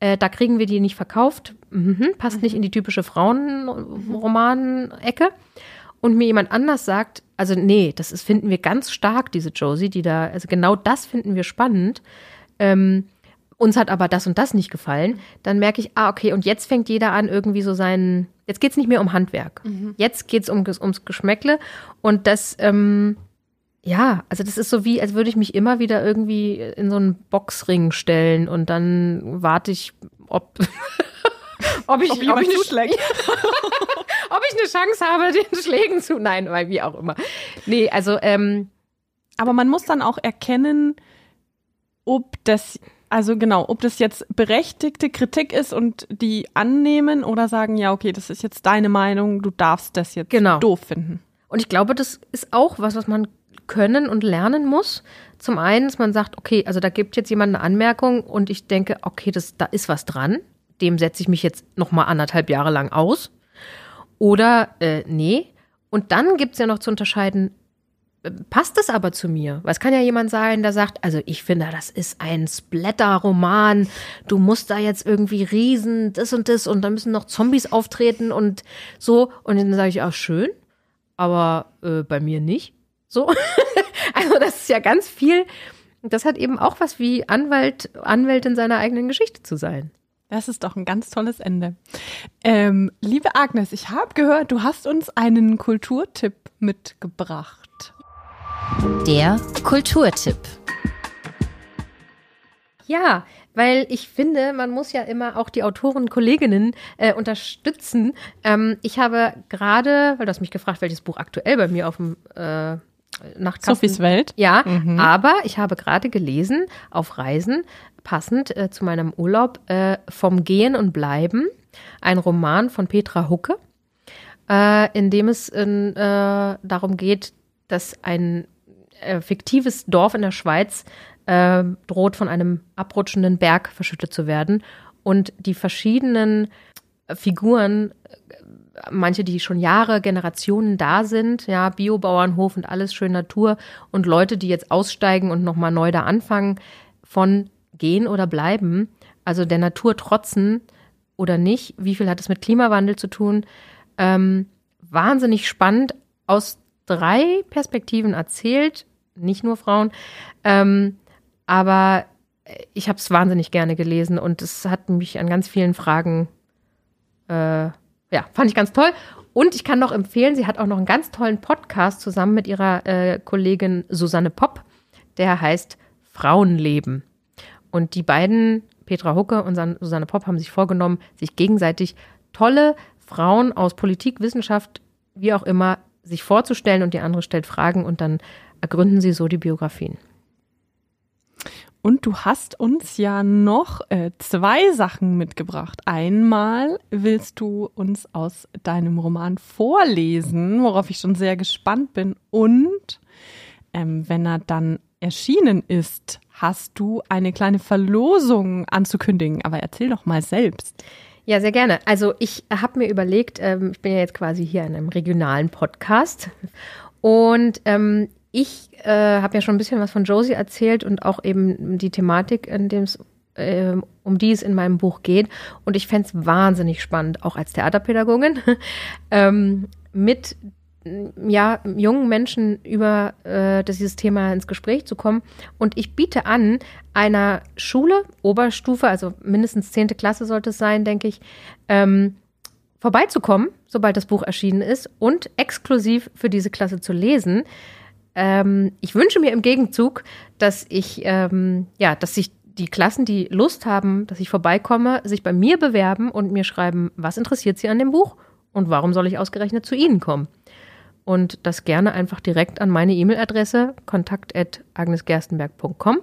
äh, da kriegen wir die nicht verkauft, mhm, passt nicht in die typische Frauenroman-Ecke. Und mir jemand anders sagt, also nee, das ist, finden wir ganz stark, diese Josie, die da, also genau das finden wir spannend. Ähm, uns hat aber das und das nicht gefallen, dann merke ich, ah, okay, und jetzt fängt jeder an, irgendwie so seinen, jetzt geht's nicht mehr um Handwerk. Jetzt geht's um, ums Geschmäckle. Und das, ähm, ja, also das ist so wie, als würde ich mich immer wieder irgendwie in so einen Boxring stellen und dann warte ich, ob, ob ich, Ob jemand ich zuschlägt. ob ich eine Chance habe, den Schlägen zu, nein, weil wie auch immer. Nee, also, ähm, Aber man muss dann auch erkennen, ob das, also genau, ob das jetzt berechtigte Kritik ist und die annehmen oder sagen, ja, okay, das ist jetzt deine Meinung, du darfst das jetzt Genau. doof finden. Und ich glaube, das ist auch was, was man können und lernen muss. Zum einen, dass man sagt, okay, also da gibt jetzt jemand eine Anmerkung und ich denke, okay, das, da ist was dran. Dem setze ich mich jetzt noch mal anderthalb Jahre lang aus. Oder äh, nee. Und dann gibt's ja noch zu unterscheiden, passt es aber zu mir? Es kann ja jemand sein, der sagt, also ich finde, das ist ein Splatter-Roman. Du musst da jetzt irgendwie riesen, das und das und dann müssen noch Zombies auftreten und so. Und dann sage ich, auch schön, aber äh, bei mir nicht. So. also das ist ja ganz viel. Das hat eben auch was wie Anwalt, Anwältin seiner eigenen Geschichte zu sein. Das ist doch ein ganz tolles Ende. Ähm, liebe Agnes, ich habe gehört, du hast uns einen Kulturtipp mitgebracht. Der Kulturtipp. Ja, weil ich finde, man muss ja immer auch die Autoren, Kolleginnen äh, unterstützen. Ähm, ich habe gerade, weil du hast mich gefragt, welches Buch aktuell bei mir auf dem äh, Nachtkasten Sophies Welt. Ja, aber ich habe gerade gelesen auf Reisen, passend äh, zu meinem Urlaub, äh, Vom Gehen und Bleiben, ein Roman von Petra Hucke, äh, in dem es in, äh, darum geht, dass ein äh, fiktives Dorf in der Schweiz äh, droht von einem abrutschenden Berg verschüttet zu werden. Und die verschiedenen äh, Figuren manche, die schon Jahre, Generationen da sind, ja, Biobauernhof und alles schön Natur und Leute, die jetzt aussteigen und nochmal neu da anfangen, von gehen oder bleiben, also der Natur trotzen oder nicht, wie viel hat es mit Klimawandel zu tun, ähm, wahnsinnig spannend, aus drei Perspektiven erzählt, nicht nur Frauen, ähm, aber ich habe es wahnsinnig gerne gelesen und es hat mich an ganz vielen Fragen äh, ja, fand ich ganz toll. Und ich kann noch empfehlen, sie hat auch noch einen ganz tollen Podcast zusammen mit ihrer äh, Kollegin Susanne Popp. Der heißt Frauenleben. Und die beiden, Petra Hucke und San- Susanne Popp, haben sich vorgenommen, sich gegenseitig tolle Frauen aus Politik, Wissenschaft, wie auch immer, sich vorzustellen und die andere stellt Fragen und dann ergründen sie so die Biografien. Und du hast uns ja noch äh, zwei Sachen mitgebracht. Einmal willst du uns aus deinem Roman vorlesen, worauf ich schon sehr gespannt bin. Und ähm, wenn er dann erschienen ist, hast du eine kleine Verlosung anzukündigen. Aber erzähl doch mal selbst. Ja, sehr gerne. Also ich habe mir überlegt, ähm, ich bin ja jetzt quasi hier in einem regionalen Podcast und ähm, ich äh, habe ja schon ein bisschen was von Josie erzählt und auch eben die Thematik, in dem es äh, um die es in meinem Buch geht. Und ich fänd's wahnsinnig spannend, auch als Theaterpädagogin, ähm, mit ja, jungen Menschen über äh, dieses Thema ins Gespräch zu kommen. Und ich biete an, einer Schule, Oberstufe, also mindestens zehnte Klasse sollte es sein, denke ich, ähm, vorbeizukommen, sobald das Buch erschienen ist und exklusiv für diese Klasse zu lesen. Ähm, ich wünsche mir im Gegenzug, dass ich, ähm, ja, dass sich die Klassen, die Lust haben, dass ich vorbeikomme, sich bei mir bewerben und mir schreiben, was interessiert sie an dem Buch und warum soll ich ausgerechnet zu Ihnen kommen? Und das gerne einfach direkt an meine E-Mail-Adresse kontakt.agnesgerstenberg.com.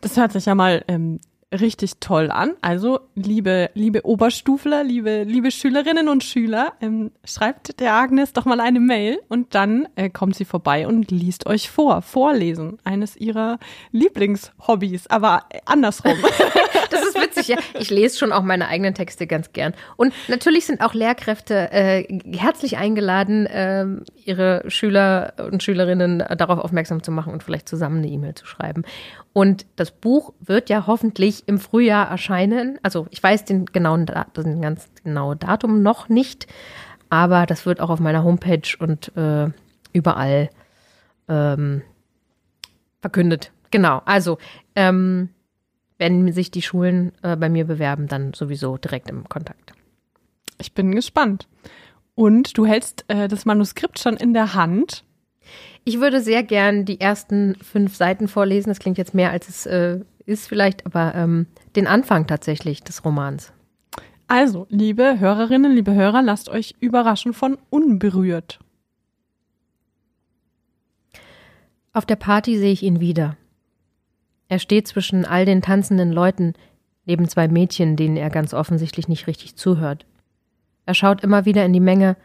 Das hört sich ja mal ähm, richtig toll an. Also, liebe, liebe Oberstufler, liebe, liebe Schülerinnen und Schüler, ähm, schreibt der Agnes doch mal eine Mail und dann äh, kommt sie vorbei und liest euch vor. Vorlesen. Eines ihrer Lieblingshobbys, aber äh, andersrum. Witzig, ja. Ich lese schon auch meine eigenen Texte ganz gern. Und natürlich sind auch Lehrkräfte äh, herzlich eingeladen, ähm, ihre Schüler und Schülerinnen darauf aufmerksam zu machen und vielleicht zusammen eine E-Mail zu schreiben. Und das Buch wird ja hoffentlich im Frühjahr erscheinen. Also ich weiß den genauen, den ganz genaue Datum noch nicht, aber das wird auch auf meiner Homepage und äh, überall ähm, verkündet. Genau. Also ähm, wenn sich die Schulen äh, bei mir bewerben, dann sowieso direkt im Kontakt. Ich bin gespannt. Und du hältst äh, das Manuskript schon in der Hand. Ich würde sehr gern die ersten fünf Seiten vorlesen. Das klingt jetzt mehr, als es äh, ist vielleicht, aber ähm, den Anfang tatsächlich des Romans. Also, liebe Hörerinnen, liebe Hörer, lasst euch überraschen von Unberührt. Auf der Party sehe ich ihn wieder. Er steht zwischen all den tanzenden Leuten, neben zwei Mädchen, denen er ganz offensichtlich nicht richtig zuhört. Er schaut immer wieder in die Menge,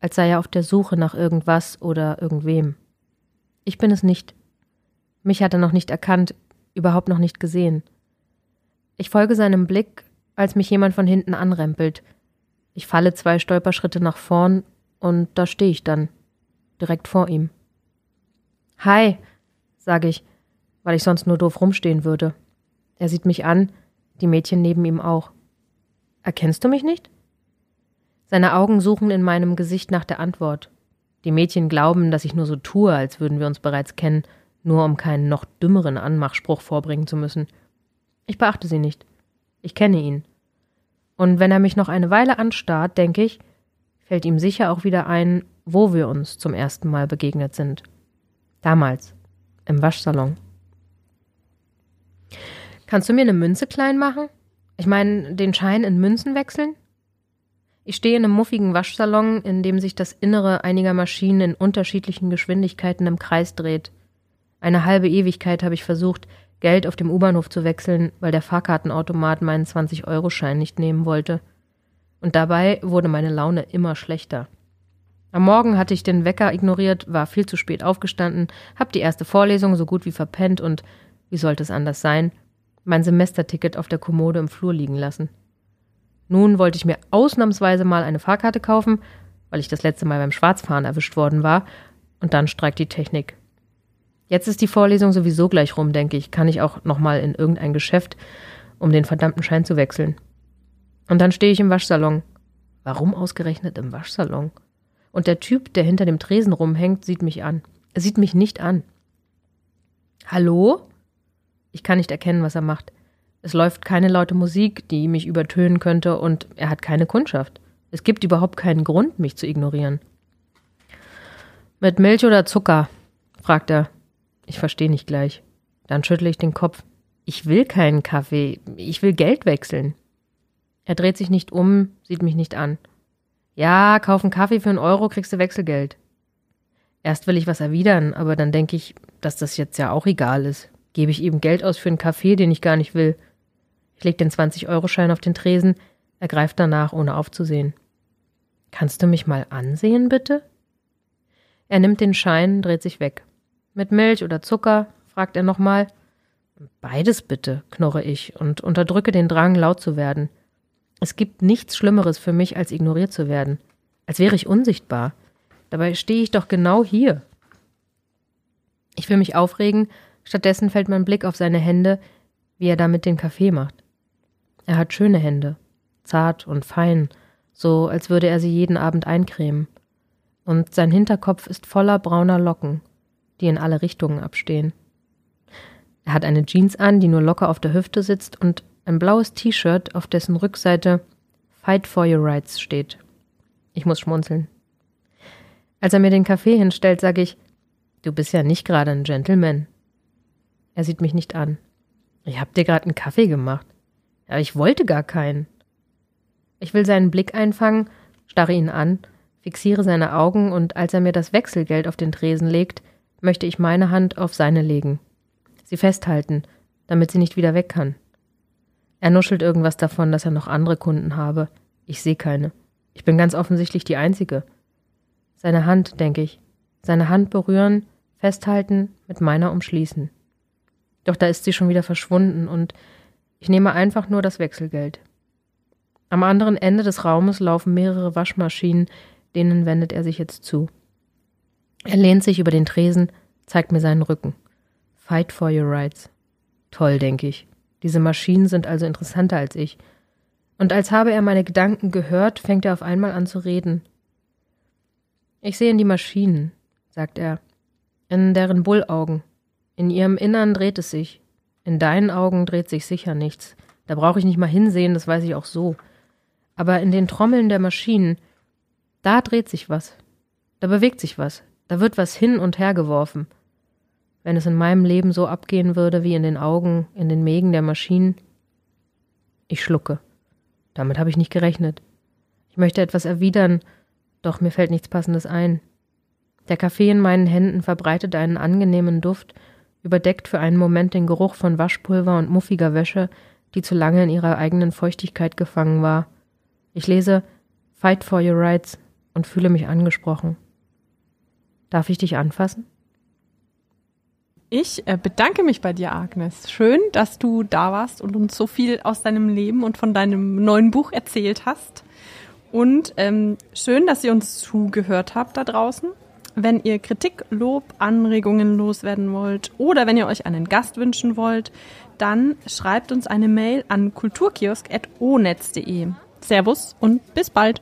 als sei er auf der Suche nach irgendwas oder irgendwem. Ich bin es nicht. Mich hat er noch nicht erkannt, überhaupt noch nicht gesehen. Ich folge seinem Blick, als mich jemand von hinten anrempelt. Ich falle zwei Stolperschritte nach vorn und da stehe ich dann, direkt vor ihm. Hi, sage ich, weil ich sonst nur doof rumstehen würde. Er sieht mich an, die Mädchen neben ihm auch. Erkennst du mich nicht? Seine Augen suchen in meinem Gesicht nach der Antwort. Die Mädchen glauben, dass ich nur so tue, als würden wir uns bereits kennen, nur um keinen noch dümmeren Anmachspruch vorbringen zu müssen. Ich beachte sie nicht. Ich kenne ihn. Und wenn er mich noch eine Weile anstarrt, denke ich, fällt ihm sicher auch wieder ein, wo wir uns zum ersten Mal begegnet sind. Damals, im Waschsalon. Kannst du mir eine Münze klein machen? Ich meine, den Schein in Münzen wechseln? Ich stehe in einem muffigen Waschsalon, in dem sich das Innere einiger Maschinen in unterschiedlichen Geschwindigkeiten im Kreis dreht. Eine halbe Ewigkeit habe ich versucht, Geld auf dem U-Bahnhof zu wechseln, weil der Fahrkartenautomat meinen 20-Euro-Schein nicht nehmen wollte. Und dabei wurde meine Laune immer schlechter. Am Morgen hatte ich den Wecker ignoriert, war viel zu spät aufgestanden, hab die erste Vorlesung so gut wie verpennt und, wie sollte es anders sein, mein Semesterticket auf der Kommode im Flur liegen lassen. Nun wollte ich mir ausnahmsweise mal eine Fahrkarte kaufen, weil ich das letzte Mal beim Schwarzfahren erwischt worden war, und dann streikt die Technik. Jetzt ist die Vorlesung sowieso gleich rum, denke ich, kann ich auch noch mal in irgendein Geschäft, um den verdammten Schein zu wechseln. Und dann stehe ich im Waschsalon. Warum ausgerechnet im Waschsalon? Und der Typ, der hinter dem Tresen rumhängt, sieht mich an. Er sieht mich nicht an. Hallo? Ich kann nicht erkennen, was er macht. Es läuft keine laute Musik, die mich übertönen könnte, und er hat keine Kundschaft. Es gibt überhaupt keinen Grund, mich zu ignorieren. Mit Milch oder Zucker? fragt er. Ich verstehe nicht gleich. Dann schüttle ich den Kopf. Ich will keinen Kaffee. Ich will Geld wechseln. Er dreht sich nicht um, sieht mich nicht an. Ja, kauf einen Kaffee für einen Euro, kriegst du Wechselgeld. Erst will ich was erwidern, aber dann denke ich, dass das jetzt ja auch egal ist. Gebe ich ihm Geld aus für einen Kaffee, den ich gar nicht will. Ich leg den 20-Euro-Schein auf den Tresen, er greift danach, ohne aufzusehen. Kannst du mich mal ansehen, bitte? Er nimmt den Schein, dreht sich weg. Mit Milch oder Zucker? fragt er nochmal. Beides bitte, knurre ich und unterdrücke den Drang, laut zu werden. Es gibt nichts Schlimmeres für mich, als ignoriert zu werden. Als wäre ich unsichtbar. Dabei stehe ich doch genau hier. Ich will mich aufregen, stattdessen fällt mein Blick auf seine Hände, wie er damit den Kaffee macht. Er hat schöne Hände, zart und fein, so als würde er sie jeden Abend eincremen. Und sein Hinterkopf ist voller brauner Locken, die in alle Richtungen abstehen. Er hat eine Jeans an, die nur locker auf der Hüfte sitzt und ein blaues T-Shirt, auf dessen Rückseite Fight for Your Rights steht. Ich muss schmunzeln. Als er mir den Kaffee hinstellt, sage ich, du bist ja nicht gerade ein Gentleman. Er sieht mich nicht an. Ich hab dir gerade einen Kaffee gemacht. Aber ich wollte gar keinen. Ich will seinen Blick einfangen, starre ihn an, fixiere seine Augen und als er mir das Wechselgeld auf den Tresen legt, möchte ich meine Hand auf seine legen. Sie festhalten, damit sie nicht wieder weg kann. Er nuschelt irgendwas davon, dass er noch andere Kunden habe. Ich sehe keine. Ich bin ganz offensichtlich die Einzige. Seine Hand, denke ich. Seine Hand berühren, festhalten, mit meiner umschließen. Doch da ist sie schon wieder verschwunden und ich nehme einfach nur das Wechselgeld. Am anderen Ende des Raumes laufen mehrere Waschmaschinen, denen wendet er sich jetzt zu. Er lehnt sich über den Tresen, zeigt mir seinen Rücken. Fight for your rights. Toll, denke ich. Diese Maschinen sind also interessanter als ich. Und als habe er meine Gedanken gehört, fängt er auf einmal an zu reden. Ich sehe in die Maschinen, sagt er, in deren Bullaugen. In ihrem Innern dreht es sich. In deinen Augen dreht sich sicher nichts. Da brauche ich nicht mal hinsehen, das weiß ich auch so. Aber in den Trommeln der Maschinen, da dreht sich was. Da bewegt sich was. Da wird was hin und her geworfen. Wenn es in meinem Leben so abgehen würde wie in den Augen, in den Mägen der Maschinen. Ich schlucke. Damit habe ich nicht gerechnet. Ich möchte etwas erwidern, doch mir fällt nichts Passendes ein. Der Kaffee in meinen Händen verbreitet einen angenehmen Duft, überdeckt für einen Moment den Geruch von Waschpulver und muffiger Wäsche, die zu lange in ihrer eigenen Feuchtigkeit gefangen war. Ich lese Fight for Your Rights und fühle mich angesprochen. Darf ich dich anfassen? Ich äh, bedanke mich bei dir, Agnes. Schön, dass du da warst und uns so viel aus deinem Leben und von deinem neuen Buch erzählt hast. Und ähm, schön, dass ihr uns zugehört habt da draußen. Wenn ihr Kritik, Lob, Anregungen loswerden wollt oder wenn ihr euch einen Gast wünschen wollt, dann schreibt uns eine Mail an kulturkiosk.onetz.de. Servus und bis bald.